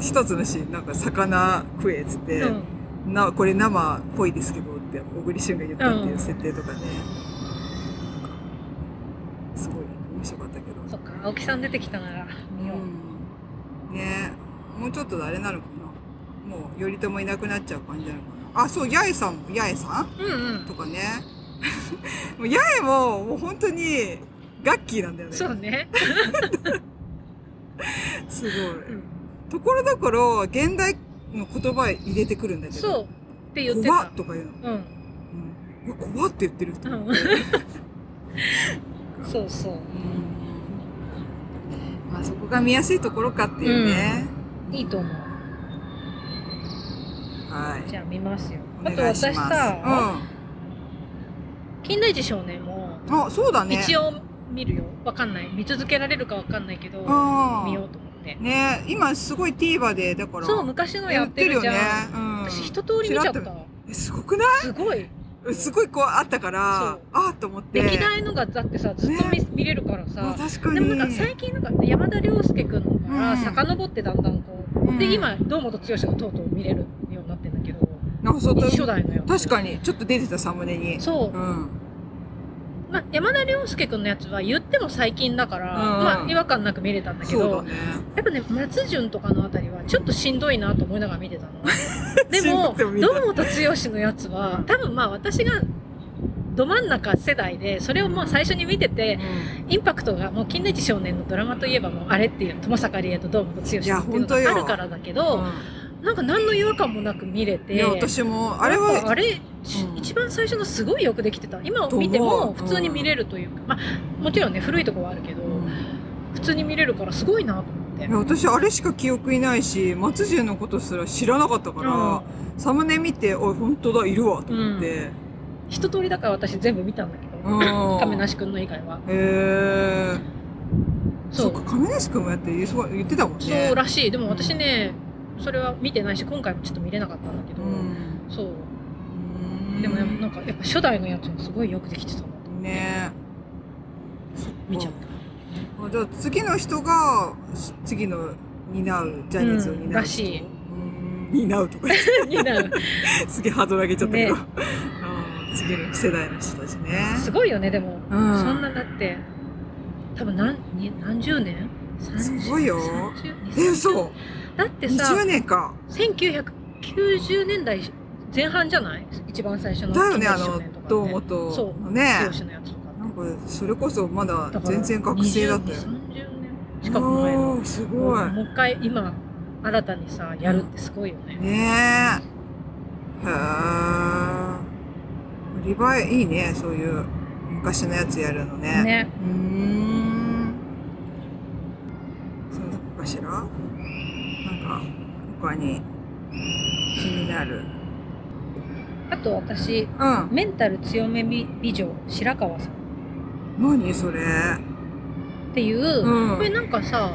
Speaker 1: ひ一つのシーン、なんか魚食えっつって、
Speaker 2: うん
Speaker 1: な、これ生っぽいですけどって、小栗旬が言ったっていう設定とかね。すごい面白かったけど。
Speaker 2: そっか青木さん出てきたなら見よう、
Speaker 1: うんねもうちょっとであれなのかな。もう頼朝いなくなっちゃう感じなのかな。あそう八重さんも八重さん？
Speaker 2: うんうん。
Speaker 1: とかね。もう八重ももう本当にガッキーなんだよね。
Speaker 2: そうね、
Speaker 1: すごい、
Speaker 2: うん、
Speaker 1: ところどころ現代の言葉入れてくるんだけど。
Speaker 2: そう。って言って
Speaker 1: た。とか言うの、
Speaker 2: うん。
Speaker 1: うん、怖って言ってる人、
Speaker 2: うん。そうそう。
Speaker 1: うん。まあそこが見やすいところかっていうね、
Speaker 2: いいと思う。
Speaker 1: はい。
Speaker 2: じゃあ見ますよ。
Speaker 1: お
Speaker 2: あと私
Speaker 1: 願いします。
Speaker 2: さ、金田一少年も
Speaker 1: うん、あそうだね。
Speaker 2: 一応見るよ。わかんない。見続けられるかわかんないけど
Speaker 1: あー
Speaker 2: 見ようと思って。
Speaker 1: ね今すごい TVer でだから
Speaker 2: そう昔のやってるじゃん、
Speaker 1: ね、うん、
Speaker 2: 私一通り見ちゃった。
Speaker 1: すごくない？
Speaker 2: すごい
Speaker 1: すごいこうあったからあっと思って。
Speaker 2: 歴代のがだってさずっと見,、
Speaker 1: ね。
Speaker 2: 見れるから
Speaker 1: あ
Speaker 2: さ
Speaker 1: 確かに。
Speaker 2: でもなんか最近なんか山田涼介君のから
Speaker 1: うん。
Speaker 2: 遡ってだんだんこう、
Speaker 1: うん。
Speaker 2: で今堂本剛がとうとう見れるようになってんだけど
Speaker 1: あそう
Speaker 2: 初代のやつ
Speaker 1: 確かに。ちょっと出てたサムネに。
Speaker 2: そう。
Speaker 1: う、ん
Speaker 2: まあ、山田涼介君のやつは言っても最近だから、
Speaker 1: うん
Speaker 2: まあ違和感なく見れたんだけど
Speaker 1: ね。
Speaker 2: やっぱね松潤とかのあたりはちょっとしんどいなと思いながら見てたの。でも堂本剛のやつは多分まあ私がど真ん中世代でそれをもう最初に見ててインパクトがもう金田一少年のドラマといえばもうあれっていう友坂理恵と堂本剛っていう
Speaker 1: や
Speaker 2: のがあるからだけど、なんか何の違和感もなく見れて。
Speaker 1: いや私も。あれは
Speaker 2: あれ、
Speaker 1: うん。
Speaker 2: 一番最初のすごいよくできてた。今を見ても普通に見れるというか、まあもちろんね古いとこはあるけど、
Speaker 1: うん。
Speaker 2: 普通に見れるからすごいなと思って。
Speaker 1: いや私あれしか記憶いないし松潤のことすら知らなかったから、サムネ見ておい本当だいるわと思って、
Speaker 2: 一通りだから私全部見たんだけど、
Speaker 1: うん。
Speaker 2: 亀梨君の以外は。
Speaker 1: へえ
Speaker 2: そ
Speaker 1: そううか亀梨君もやって言ってたもんね。
Speaker 2: そうらしい。でも私ね、それは見てないし今回もちょっと見れなかったんだけど、
Speaker 1: うん。
Speaker 2: そう。でもなんかやっぱ初代のやつもすごいよくできてたなと思って。
Speaker 1: ね。
Speaker 2: 見ちゃった。
Speaker 1: あじゃあ次の人がし次の担うジャニーズを担う人、
Speaker 2: うん。らしい。
Speaker 1: うん。担うとか。言って
Speaker 2: になる
Speaker 1: すげえハードル上げちゃったけど、
Speaker 2: ね。
Speaker 1: うん。次の世代の人たちね。
Speaker 2: すごいよねでも、
Speaker 1: うん。
Speaker 2: そんなだって多分何に何十年？30
Speaker 1: すごいよ。
Speaker 2: 30
Speaker 1: え嘘
Speaker 2: だってさ
Speaker 1: 20年か。
Speaker 2: 1990年代前半じゃない？一番最初の
Speaker 1: だよねあの堂本
Speaker 2: そう
Speaker 1: のね。
Speaker 2: 剛のやつとか
Speaker 1: なんかそれこそまだ全然学生だったよ。
Speaker 2: 20 30年近く前の。
Speaker 1: すごい。
Speaker 2: もう一回今新たにさやるってすごいよね、
Speaker 1: ねえ。へえリヴァイいいねそういう昔のやつやるのね。
Speaker 2: ね。
Speaker 1: うーん。そうかしら？か他に気になる。
Speaker 2: あと私
Speaker 1: うん。
Speaker 2: メンタル強め美美女白川さん。
Speaker 1: 何それ。
Speaker 2: っていう、
Speaker 1: うん。
Speaker 2: これなんかさ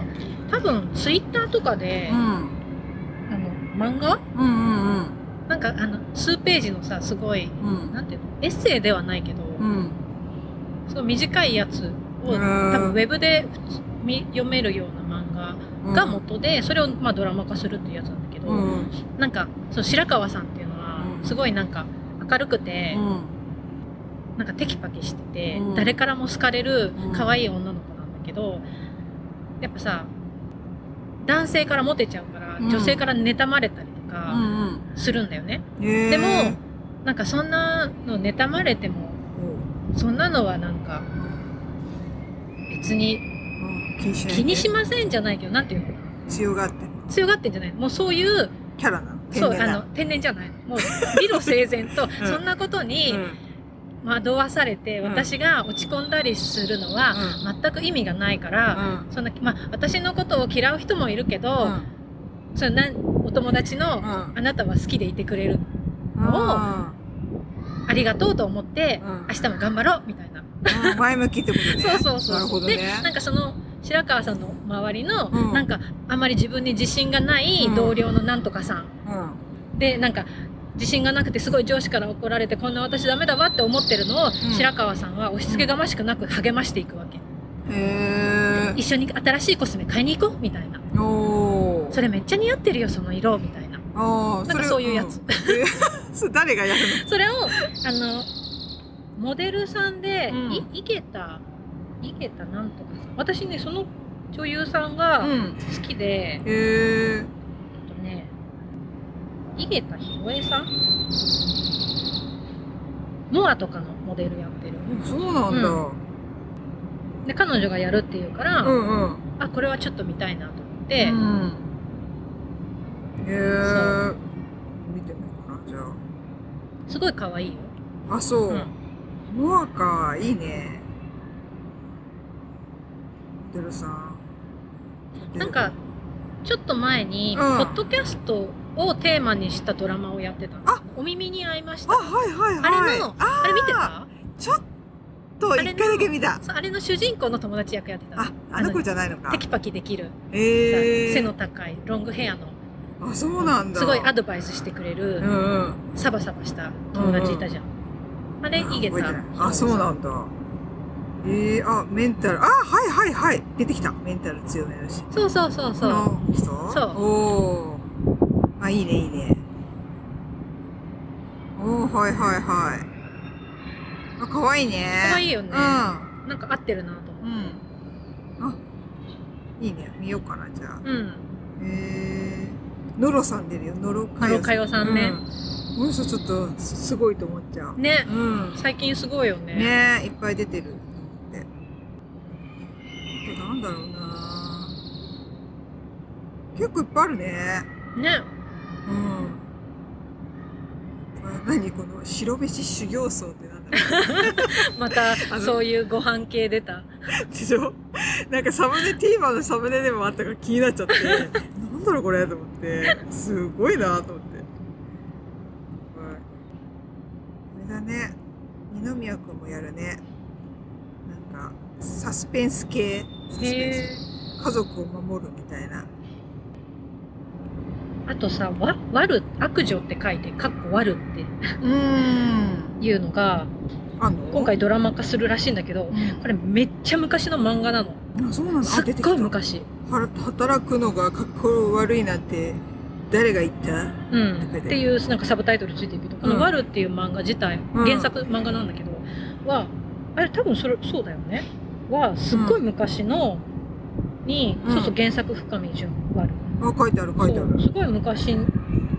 Speaker 2: 多分ツイッターとかで、
Speaker 1: うん。
Speaker 2: あの漫画？
Speaker 1: うんうん
Speaker 2: なんかあの数ページのさすごい
Speaker 1: うん。うん
Speaker 2: なんていうの？エッセイではないけど、
Speaker 1: うん。
Speaker 2: すごい短いやつを
Speaker 1: うん。
Speaker 2: 多分ウェブで読めるようなが元で、それをまあドラマ化するっていうやつなんだけど、
Speaker 1: うん。
Speaker 2: なんかその白川さんっていうのは
Speaker 1: うん。
Speaker 2: すごいなんか明るくて、
Speaker 1: うん。
Speaker 2: なんかテキパキしてて、
Speaker 1: うん。
Speaker 2: 誰からも好かれる
Speaker 1: うん。
Speaker 2: 可愛い女の子なんだけどやっぱさ男性からモテちゃうから、
Speaker 1: うん。
Speaker 2: 女性から妬まれたりと
Speaker 1: う
Speaker 2: か
Speaker 1: ん。
Speaker 2: するんだよね、でもなんかそんなの妬まれてもそんなのはなんか別に
Speaker 1: うん気にしない
Speaker 2: 気にしませんじゃないけどなんていうの？
Speaker 1: 強がって
Speaker 2: 強がってんじゃないもうそういう
Speaker 1: キャラなの？
Speaker 2: そう
Speaker 1: 天然な
Speaker 2: あの天然じゃないもう理路整然と、
Speaker 1: ん。
Speaker 2: そんなことに
Speaker 1: うん。
Speaker 2: 惑わされて、
Speaker 1: うん。
Speaker 2: 私が落ち込んだりするのは、
Speaker 1: う
Speaker 2: 全く意味がないから、そんなまあ、私のことを嫌う人もいるけど、
Speaker 1: うん。
Speaker 2: そのなんお友達の、
Speaker 1: うん。
Speaker 2: あなたは好きでいてくれる
Speaker 1: うん。
Speaker 2: ありがとうと思って、
Speaker 1: うん。
Speaker 2: 明日も頑張ろうみたいな、
Speaker 1: うん。前向きってことね。
Speaker 2: そうそうそう
Speaker 1: なるほど
Speaker 2: で
Speaker 1: ね
Speaker 2: なんかその白川さんの周りの、
Speaker 1: うん。
Speaker 2: なんかあまり自分に自信がない
Speaker 1: うん。
Speaker 2: 同僚のなんとかさん、
Speaker 1: うん。
Speaker 2: でなんか自信がなくてすごい上司から怒られてこんな私ダメだわって思ってるのを、白川さんは押し付けがましくなく励ましていくわけ、
Speaker 1: へえ
Speaker 2: 一緒に新しいコスメ買いに行こうみたいな。それめっちゃ似合ってるよその色みたいな。なんかそういうやつ。
Speaker 1: ん。え それ誰がやる
Speaker 2: それをあのモデルさんで、
Speaker 1: うん。
Speaker 2: い池田池田なんとかさん。私ねその女優さんが好きで、
Speaker 1: へえ
Speaker 2: えっとね井桁弘恵さん？ノアとかのモデルやってる。
Speaker 1: そうなんだ。
Speaker 2: うで彼女がやるっていうから、
Speaker 1: うんうん。
Speaker 2: あこれはちょっと見たいなと思って、
Speaker 1: うん。へえ見てみようかなじゃ
Speaker 2: すごい可愛いよ、
Speaker 1: ああそう。
Speaker 2: うん。
Speaker 1: ノアか。いいねモデルさん。
Speaker 2: なんかちょっと前に、
Speaker 1: うん。
Speaker 2: ポッドキャストをテーマにしたドラマをやってたの。
Speaker 1: あ。
Speaker 2: お耳に合いました。
Speaker 1: あはいはいはい。
Speaker 2: あれのあれ見てた？
Speaker 1: ちょっと一回だけ見た。
Speaker 2: あれの主人公の友達役やってた
Speaker 1: ああの子じゃないのか。
Speaker 2: テキパキできる、
Speaker 1: ええ
Speaker 2: 背の高いロングヘアの。
Speaker 1: あそうなんだ。
Speaker 2: すごいアドバイスしてくれる、
Speaker 1: うんうん。
Speaker 2: サバサバした友達いたじゃん、あれ井桁
Speaker 1: 覚えてない。あそうなんだええあメンタル。あはいはいはい。出てきた。メンタル強めのし。
Speaker 2: そうそうそうそう。
Speaker 1: この人？
Speaker 2: そう。
Speaker 1: おおあいいねいいね。おおはいはいはい。あ可愛いね。
Speaker 2: 可愛いよね。
Speaker 1: う
Speaker 2: なんか合ってるなと思って。
Speaker 1: んうん。あいいね。見ようかなじゃあ。
Speaker 2: うん、
Speaker 1: へえノロさん出るよ。ノロか
Speaker 2: 野呂佳代さんね。
Speaker 1: うん、この人ちょっとすすごいと思っちゃう。
Speaker 2: ね。
Speaker 1: うん。
Speaker 2: 最近すごいよね。
Speaker 1: ねいっぱい出てるなんだろうな。結構いっぱいあるね。
Speaker 2: ね。
Speaker 1: うん。これ何この白飯修行僧ってなんだろ
Speaker 2: また
Speaker 1: の
Speaker 2: そういうご飯系出た。
Speaker 1: うでしょ？なんかサムネ TVer のサムネでもあったから気になっちゃって。なんだろうこれと思って。すごいなと思って。はい。あれだね。二宮君もやるね。なんかサスペンス系サスペン
Speaker 2: へ
Speaker 1: ス家族を守るみたいな
Speaker 2: あとさ、わ、悪、悪女って書いて、かっこ悪って。いうのが、
Speaker 1: あんの？
Speaker 2: 今回ドラマ化するらしいんだけど、
Speaker 1: うん
Speaker 2: これめっちゃ昔の漫画なの。
Speaker 1: あそうなんだ。
Speaker 2: すっごい昔。
Speaker 1: は働くのがかっこ悪いなんて誰が言った？
Speaker 2: うん。っていうなんかサブタイトルついてるけど、この
Speaker 1: うん
Speaker 2: 悪っていう漫画自体、
Speaker 1: うん
Speaker 2: 原作漫画なんだけど、は、あれ多分それ、そうだよね。は、すっごい昔の、に、
Speaker 1: うん。
Speaker 2: そうそう原作深見純悪。
Speaker 1: あ書いてある書いてある。
Speaker 2: すごい昔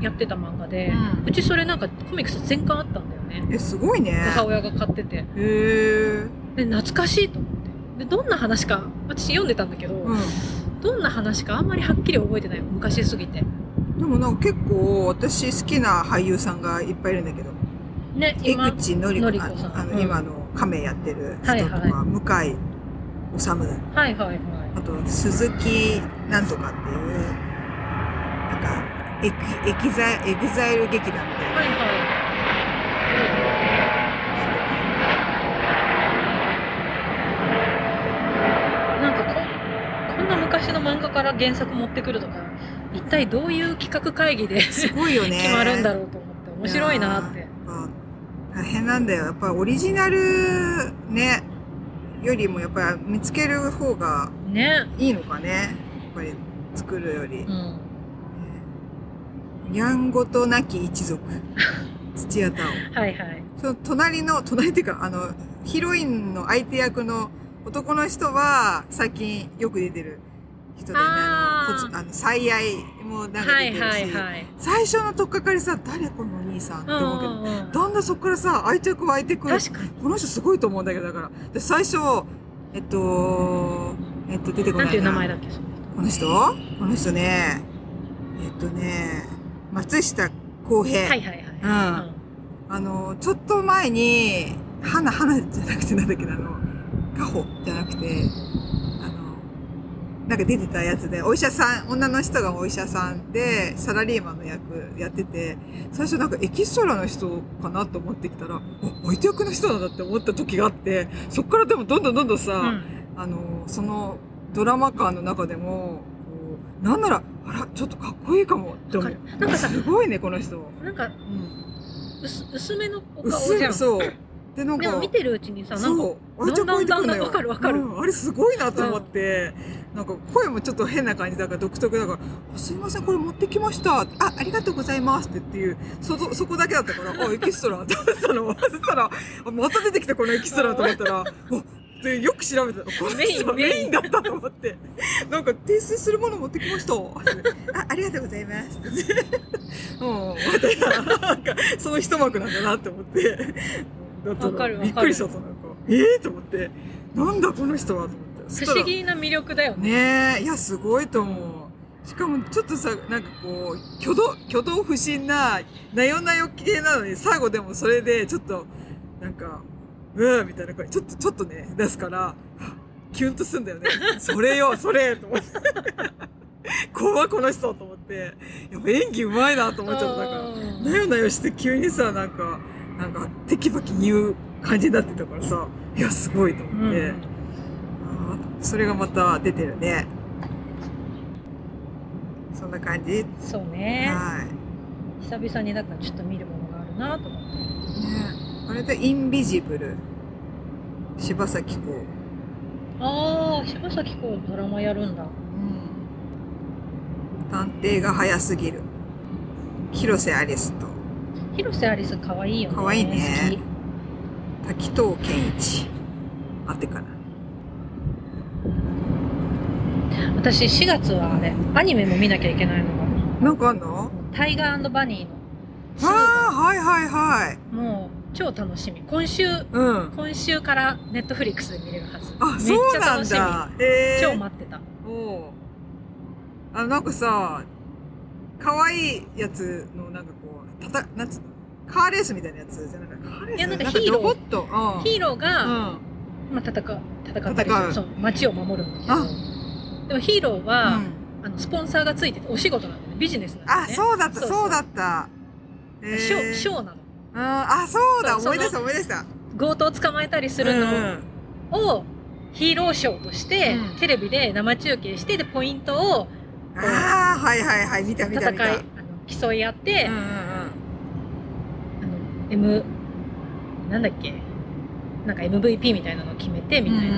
Speaker 2: やってた漫画で、
Speaker 1: うん。
Speaker 2: うちそれなんかコミックス全巻あったんだよね。
Speaker 1: えすごいね。
Speaker 2: 母親が買ってて。
Speaker 1: へえ。
Speaker 2: で、懐かしいと思って。で、どんな話か、私読んでたんだけど、
Speaker 1: うん。
Speaker 2: どんな話かあんまりはっきり覚えてない昔すぎて。
Speaker 1: でもなんか結構私好きな俳優さんがいっぱいいるんだけど。
Speaker 2: ね、
Speaker 1: 江
Speaker 2: 今、
Speaker 1: 口のり子
Speaker 2: さん。
Speaker 1: ああの、
Speaker 2: うん。
Speaker 1: 今の亀やってる人とか、
Speaker 2: はいはい。
Speaker 1: 向井治
Speaker 2: はいはいはい。
Speaker 1: あと鈴木なんとかっていうなんかエキエキザエグザイル劇団みたいな、
Speaker 2: はいはい。なんかここんな昔の漫画から原作持ってくるとか一体どういう企画会議で
Speaker 1: すごいよね。
Speaker 2: 決まるんだろうと思って面白いなって。
Speaker 1: 大変なんだよ。やっぱりオリジナルねよりもやっぱり見つける方が
Speaker 2: ね。
Speaker 1: いいのかね。やっぱり作るより。
Speaker 2: う。ん。
Speaker 1: やんごとなき一族。土屋太鳳。
Speaker 2: はいはい。
Speaker 1: その隣の、隣っていうか、あの、ヒロインの相手役の男の人は、最近よく出てる人でね、あの最愛もなんか
Speaker 2: はい
Speaker 1: 出てるし、
Speaker 2: はいはい
Speaker 1: 最初のとっかかりさ、誰このお兄さんって思うけど、
Speaker 2: うんうんうん
Speaker 1: だんだんそこからさ、愛着湧いてくる。この人すごいと思うんだけど、だから。で、最初、えっと、えっと、出てこなな。
Speaker 2: ないんていう名前だっけ？
Speaker 1: この人？この人ね、えっとね、松下洸平。
Speaker 2: はいはいはい
Speaker 1: うんあの、ちょっと前に、花、花じゃなくてなんだっけな、あの、カホじゃなくて、なんか出てたやつで、お医者さん、女の人がお医者さんで、サラリーマンの役やってて、最初なんかエキストラの人かなと思ってきたら、お、相手役の人なんだって思った時があって、そっからでもどんどんどんどんさ、
Speaker 2: うん
Speaker 1: あの、そのドラマ感の中でも、こうなんなら、あら、ちょっとかっこいいかもって思う
Speaker 2: なんかさ
Speaker 1: すごいね、この人。
Speaker 2: なんか
Speaker 1: うん。
Speaker 2: 薄薄めのお顔じゃん
Speaker 1: そう。で、なんか、
Speaker 2: でも見てるうちにさなんか
Speaker 1: そう。愛着湧いてく
Speaker 2: んだんだんだんわかるわかる
Speaker 1: うんあれすごいなと思って、なんか声もちょっと変な感じだから独特だから、あすいません、これ持ってきました。あ、ありがとうございますってっていう、そ、そそこだけだったから、あ、エキストラって思ったの。そしたら、あまた出てきたこのエキストラと思ったら、おで、よく調べたら、
Speaker 2: メインメイン
Speaker 1: だったと思って、なんか訂正するもの持ってきました。あ、ありがとうございます。うん、みたなんか、その一幕なんだなって思って。だったら
Speaker 2: わかるわかる
Speaker 1: びっくりしちゃった、なんか。ええー、と思って。なんだこの人はと思って。そ
Speaker 2: 不思議な魅力だよね
Speaker 1: ねえ、いや、すごいと思う。しかも、ちょっとさ、なんかこう、挙動、挙動不審な、なよなよ系なのに、最後でもそれで、ちょっと、なんか、うーみたいな声、ちょっと、ちょっとね、出すから、はキュンとすんだよね。それよ、それと思って。怖いこの人と思って。やっぱ演技うまいなと思っちゃった。だから、
Speaker 2: うん
Speaker 1: なよなよして急にさ、なんか、なんか、テキパキ言う感じになってたからさ、いや、すごいと思って。
Speaker 2: うん
Speaker 1: あーそれがまた出てるね。そんな感じ、ね、
Speaker 2: そうね
Speaker 1: はい。
Speaker 2: 久々にだからちょっと見るものがあるなと思って
Speaker 1: ねあれでインビジブル。柴咲コウ。
Speaker 2: ああ柴咲コウドラマやるんだ
Speaker 1: うん。探偵が早すぎる。広瀬アリスと
Speaker 2: 広瀬アリス可愛いよね
Speaker 1: 可愛いね
Speaker 2: 好
Speaker 1: 滝藤健一。あってかな。
Speaker 2: き私4月はあれアニメも見なきゃいけないのが
Speaker 1: なんかあんの？
Speaker 2: タイガーバニーの2
Speaker 1: ああ、はいはいはい。
Speaker 2: もう超楽しみ今週
Speaker 1: うん。
Speaker 2: 今週からネットフリックスで見れるはず
Speaker 1: あ、そうなんだ。へえ。
Speaker 2: 超待ってた
Speaker 1: おうあなんかさ可愛いやつのなんかたたなんつカーレースみたいなやつじゃなくてカーレース
Speaker 2: いやなんかヒーロー。
Speaker 1: ロボット。うん。
Speaker 2: ヒーローが、
Speaker 1: うん。
Speaker 2: まあ、戦う戦ったり
Speaker 1: 戦
Speaker 2: そう街を守るんだけど。でもヒーローは、
Speaker 1: うん。
Speaker 2: あのスポンサーがついててお仕事なんだよね。ビジネスなんだよ
Speaker 1: あ
Speaker 2: ね
Speaker 1: そうだった
Speaker 2: そう
Speaker 1: だった。へー
Speaker 2: ショーショーなの。
Speaker 1: うん。あそうだ思い出した思い出した。
Speaker 2: 強盗を捕まえたりするのを、ヒーローショーとして、
Speaker 1: うん。
Speaker 2: テレビで生中継してでポイントを
Speaker 1: ああはいはいはい。見た見た
Speaker 2: 戦い
Speaker 1: 見た
Speaker 2: あ競い合って、
Speaker 1: うんうん
Speaker 2: M なんだっけ？なんか MVP みたいなのを決めてみたいな、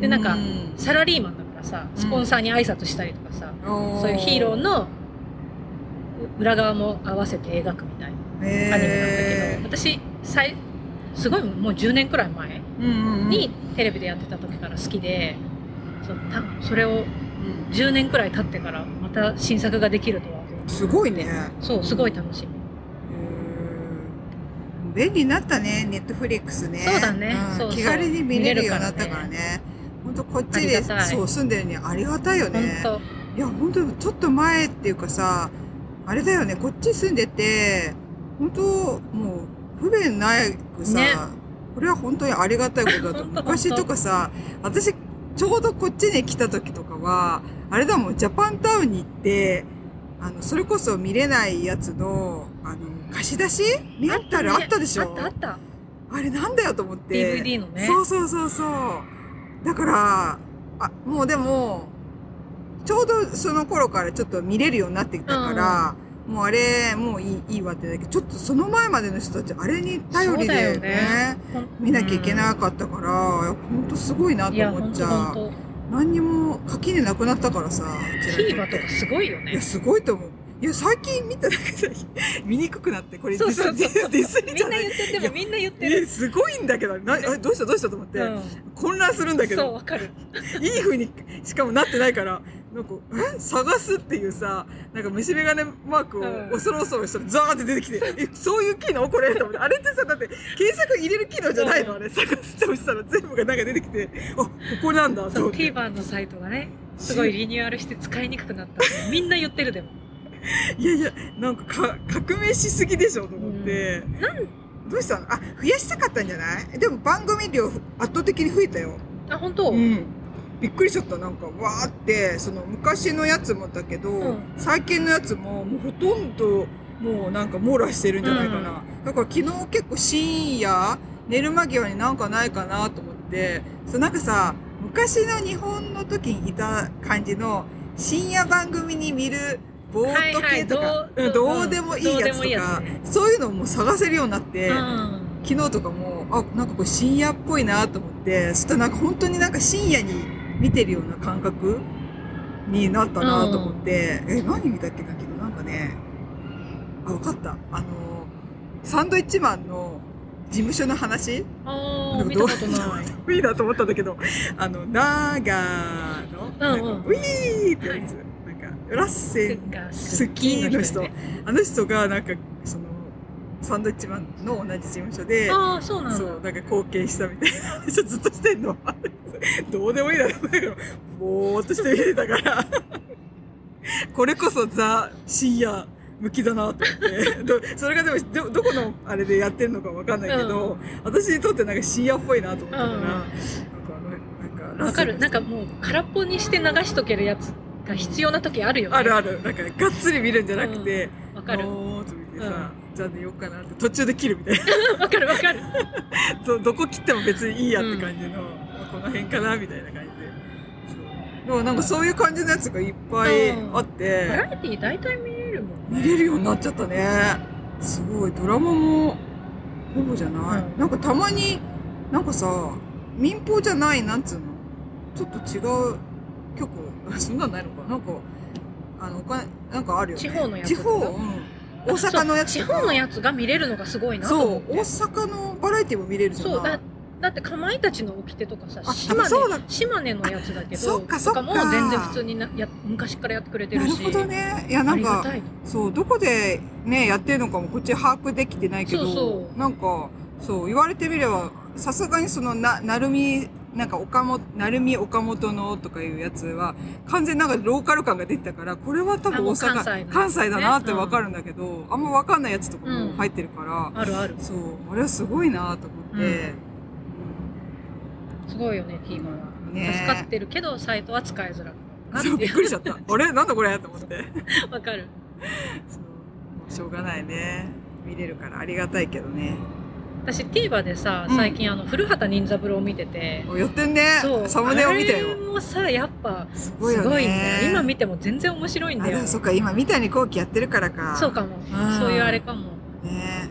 Speaker 2: でなんかサラリーマンだからさスポンサーに挨拶したりとかさ、そういうヒーローのう裏側も合わせて描くみたいな
Speaker 1: ー。
Speaker 2: アニメなんだけど、私さいすごいもう10年くらい前にテレビでやってた時から好きで、そう多分それを10年くらい経ってからまた新作ができるとは
Speaker 1: すごいね。
Speaker 2: そうすごい楽しみ。
Speaker 1: うん便利になったね、ネットフリックスね。
Speaker 2: そうだね。うそう
Speaker 1: 気軽に見れるようになったからね。本当こっちでそう住んでるにはありがたいよ
Speaker 2: 本
Speaker 1: ね。
Speaker 2: 当。
Speaker 1: いや、本当ちょっと前っていうかさ、あれだよね、こっち住んでて、本当もう不便なくさ、
Speaker 2: ね。
Speaker 1: これは本当にありがたいことだと 昔とかさ、私ちょうどこっちに来た時とかは、あれだもん、ジャパンタウンに行って、あの、それこそ見れないやつの、あの、貸し出し？レンタル？あったでしょ？
Speaker 2: あったあった。
Speaker 1: あれなんだよと思って。
Speaker 2: DVD のね。
Speaker 1: そうそうそうそう。だから、あ、もうでも、ちょうどその頃からちょっと見れるようになってきたから、もうあれ、もういい、いいわってだけど、ちょっとその前までの人たち、あれに頼りでね
Speaker 2: よね。
Speaker 1: 見なきゃいけなかったから、ほんとすごいなと思っちゃう。
Speaker 2: 当本当
Speaker 1: 何にも垣根なくなったからさ、
Speaker 2: ティーバとかすごいよね。
Speaker 1: いや、すごいと思う。いや、最近見ただけで見にくくなって、これディスディスり
Speaker 2: みんな言っててもみんな言って
Speaker 1: え
Speaker 2: る
Speaker 1: すごいんだけど、な、あどうしたどうしたと思って、
Speaker 2: うん。
Speaker 1: 混乱するんだけ
Speaker 2: そう
Speaker 1: ど、
Speaker 2: わかる。
Speaker 1: いい風にしかもなってないから、なんか、え探すっていうさ、なんか虫眼鏡マークを
Speaker 2: うん。
Speaker 1: 恐る恐るしたらザーって出てきて、え、そういう機能これと思って、あれってさ、だって検索入れる機能じゃないのあれ、探して押したら全部がなんか出てきて、あ、ここなんだと
Speaker 2: そう
Speaker 1: 思って。
Speaker 2: TVer のサイトがねすごいリニューアルして使いにくくなった。ってみんな言ってるでも
Speaker 1: いやいや、なんかか革命しすぎでしょと思って。どうしたの？あ、増やしたかったんじゃない？でも番組量圧倒的に増えたよ。
Speaker 2: あ本当、
Speaker 1: うん。びっくりしちゃった。なんか、わーって、その昔のやつもだけど、
Speaker 2: うん
Speaker 1: 最近のやつももうほとんどもうなんか網羅してるんじゃないかな。だから昨日結構深夜、寝る間際になんかないかなと思って、そうなんかさ、昔の日本の時にいた感じの深夜番組に見るボート系とか、
Speaker 2: はいはい。どう
Speaker 1: うんどうでもいいやつとか
Speaker 2: ね、
Speaker 1: そういうのも探せるようになって、
Speaker 2: うん。
Speaker 1: 昨日とかも、あ、なんかこれ深夜っぽいなと思って、そしたらなんか本当になんか深夜に見てるような感覚になったなと思って、え、何見たっけな昨日なんかね、あ、わかった。あの、サンドイッチマンの事務所の話。
Speaker 2: 見たことない。
Speaker 1: どういいなと思ったんだけど、あの、長野、
Speaker 2: うんうん。
Speaker 1: なんかウィーってやつ、なんか、ラッセスキーの人。
Speaker 2: ね
Speaker 1: あの人がなんか、その、サンドイッチマンの同じ事務所で、
Speaker 2: ああそうなんだ。
Speaker 1: そう、なんか貢献したみたいな。話をずっとしてんの。どうでもいいなと思ったけど、ぼーっとして見てたから、これこそザ・深夜向きだなと思って。どそれがでもど、どこのあれでやってるのかわかんないけど、私にとってなんか深夜っぽいなと思ったから、
Speaker 2: うん。
Speaker 1: なんかあの、なんか、
Speaker 2: わかる。なん
Speaker 1: か、
Speaker 2: かもう空っぽにして流しとけるやつが必要な時あるよね。
Speaker 1: あるある。なんか、がっつり見るんじゃなくて、
Speaker 2: わかる。
Speaker 1: ぼーっと見てさ、じゃあ寝ようかなって途中で切るみたいな。
Speaker 2: わかるわかる。
Speaker 1: どどこ切っても別にいいやって感じの、まあこの辺かなみたいな感じで。そう。でもなんかそういう感じのやつがいっぱいあって、
Speaker 2: バラエティ大体見れるもん
Speaker 1: 見れるようになっちゃったね。すごい。ドラマもほぼじゃない、
Speaker 2: うん。
Speaker 1: なんかたまになんかさ民放じゃないなんつうの？ちょっと違う曲 そんなんないのか？ななんかあのお金なんかあるよね。
Speaker 2: 地方のやつ
Speaker 1: 地方、うん、大阪のやつ。
Speaker 2: 地方のやつが見れるのがすごいなと
Speaker 1: そう大阪のバラエティも見れるじゃない？
Speaker 2: そうだだってかまいたちの掟とかさ
Speaker 1: あ
Speaker 2: 島根島根のやつだけど
Speaker 1: そっかそっか。
Speaker 2: も全然普通になや昔からやってくれてるし。
Speaker 1: なるほどね。いやな
Speaker 2: あ
Speaker 1: んかそう、どこでね、やってるのかもこっち把握できてないけど、
Speaker 2: そうそう。
Speaker 1: なんか、そう、言われてみれば、さすがにその、な、なるみ、なんか岡本、なるみ岡本のとかいうやつは、完全になんかローカル感が出てたから、これは多分大阪、
Speaker 2: 関西
Speaker 1: 関西だなってわかるんだけど、あんまわかんないやつとかも入ってるから、
Speaker 2: あるある
Speaker 1: そう、あれはすごいなと思って、
Speaker 2: すごいよね TVer は、
Speaker 1: ね。
Speaker 2: 助かってるけどサイトは使いづらくな
Speaker 1: そう、
Speaker 2: る
Speaker 1: びっくりしちゃった。あれ？なんだこれ？と思って。
Speaker 2: わかる。
Speaker 1: そう、しょうがないね。見れるからありがたいけどね。
Speaker 2: 私 TVer でさ
Speaker 1: うん。
Speaker 2: 最近あの古畑任三郎を見てて、
Speaker 1: やってんね。
Speaker 2: そう。
Speaker 1: サムネを見た
Speaker 2: あれ
Speaker 1: よ
Speaker 2: もさやっぱす
Speaker 1: すごいよね。
Speaker 2: 今見ても全然面白いんだよ。
Speaker 1: そっか。今三谷幸喜やってるからか。
Speaker 2: そうかも。
Speaker 1: うん。
Speaker 2: そういうあれかも。
Speaker 1: ね。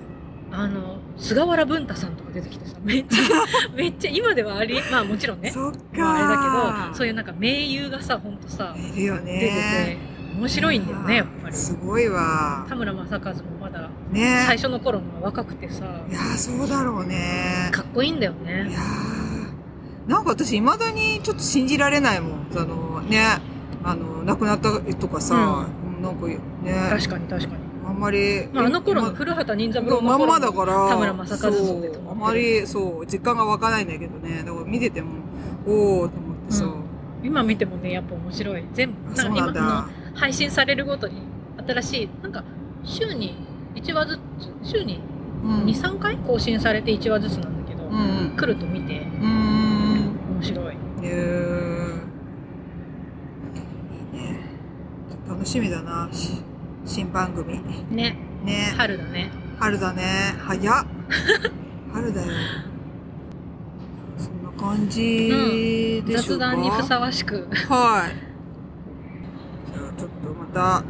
Speaker 2: あの菅原文太さんとか出てきてさめっちゃ めっちゃ今ではありまあもちろんね。
Speaker 1: そっか、
Speaker 2: まあ、あれだけどそういうなんか名優がさほんとさ
Speaker 1: いるよね。
Speaker 2: 出てて面白いんだよねやっぱり。
Speaker 1: すごいわ。
Speaker 2: 田村正和もまだ
Speaker 1: ね。
Speaker 2: 最初の頃のは若くてさ。
Speaker 1: いやーそうだろうね。
Speaker 2: かっこいいんだよ
Speaker 1: い
Speaker 2: ね
Speaker 1: やー。なんか私いまだにちょっと信じられないもん。あのね。あの亡くなったとかさ、なんかね。
Speaker 2: 確かに確かに、
Speaker 1: あんまり、
Speaker 2: まあ、あの頃の
Speaker 1: ま
Speaker 2: 古畑任三郎
Speaker 1: まんまだから
Speaker 2: 田村正和像で
Speaker 1: あまりそう実感が湧かないんだけどね。だから見ててもおおと思ってさ、
Speaker 2: うん。今見てもねやっぱ面白い。全部
Speaker 1: なんだ。
Speaker 2: 今配信されるごとに新しいなんか週に1話ずつ週に
Speaker 1: うん。
Speaker 2: 23回更新されて1話ずつなんだけど、
Speaker 1: うんうん。
Speaker 2: 来ると見て面白い。
Speaker 1: へえいいね。楽しみだな。し新番組。
Speaker 2: ね。
Speaker 1: ね。
Speaker 2: 春だね。
Speaker 1: 春だね。早っ。春だよ。そんな感じでしょうか、
Speaker 2: 雑談にふさわしく。
Speaker 1: はい。じゃあちょっとまた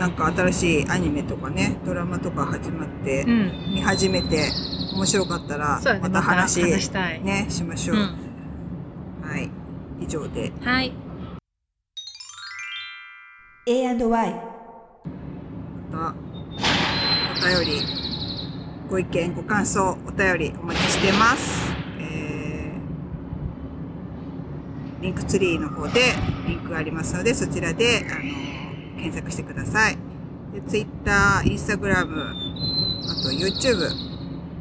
Speaker 1: なんか新しいアニメとかねドラマとか始まって
Speaker 2: うん。
Speaker 1: 見始めて面白かったらまた話
Speaker 2: 話したい、
Speaker 1: ねしましょう、
Speaker 2: うん。
Speaker 1: はい。以上で。
Speaker 2: はい。
Speaker 3: A&Y
Speaker 1: またお便り。ご意見ご感想お便りお待ちしてます、えー、リンクツリーの方でリンクがありますのでそちらであの検索してください。で Twitter、Instagram あと YouTube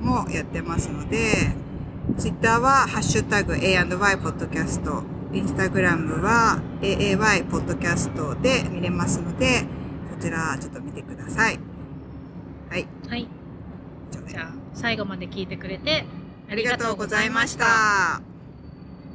Speaker 1: もやってますので Twitter はハッシュタグ A&Y ポッドキャスト Instagram は AAY ポッドキャストで見れますのでこちらちょっと見てください。はい。
Speaker 2: はい。じゃあ最後まで聞いてくれてあ
Speaker 1: ありがとうございました。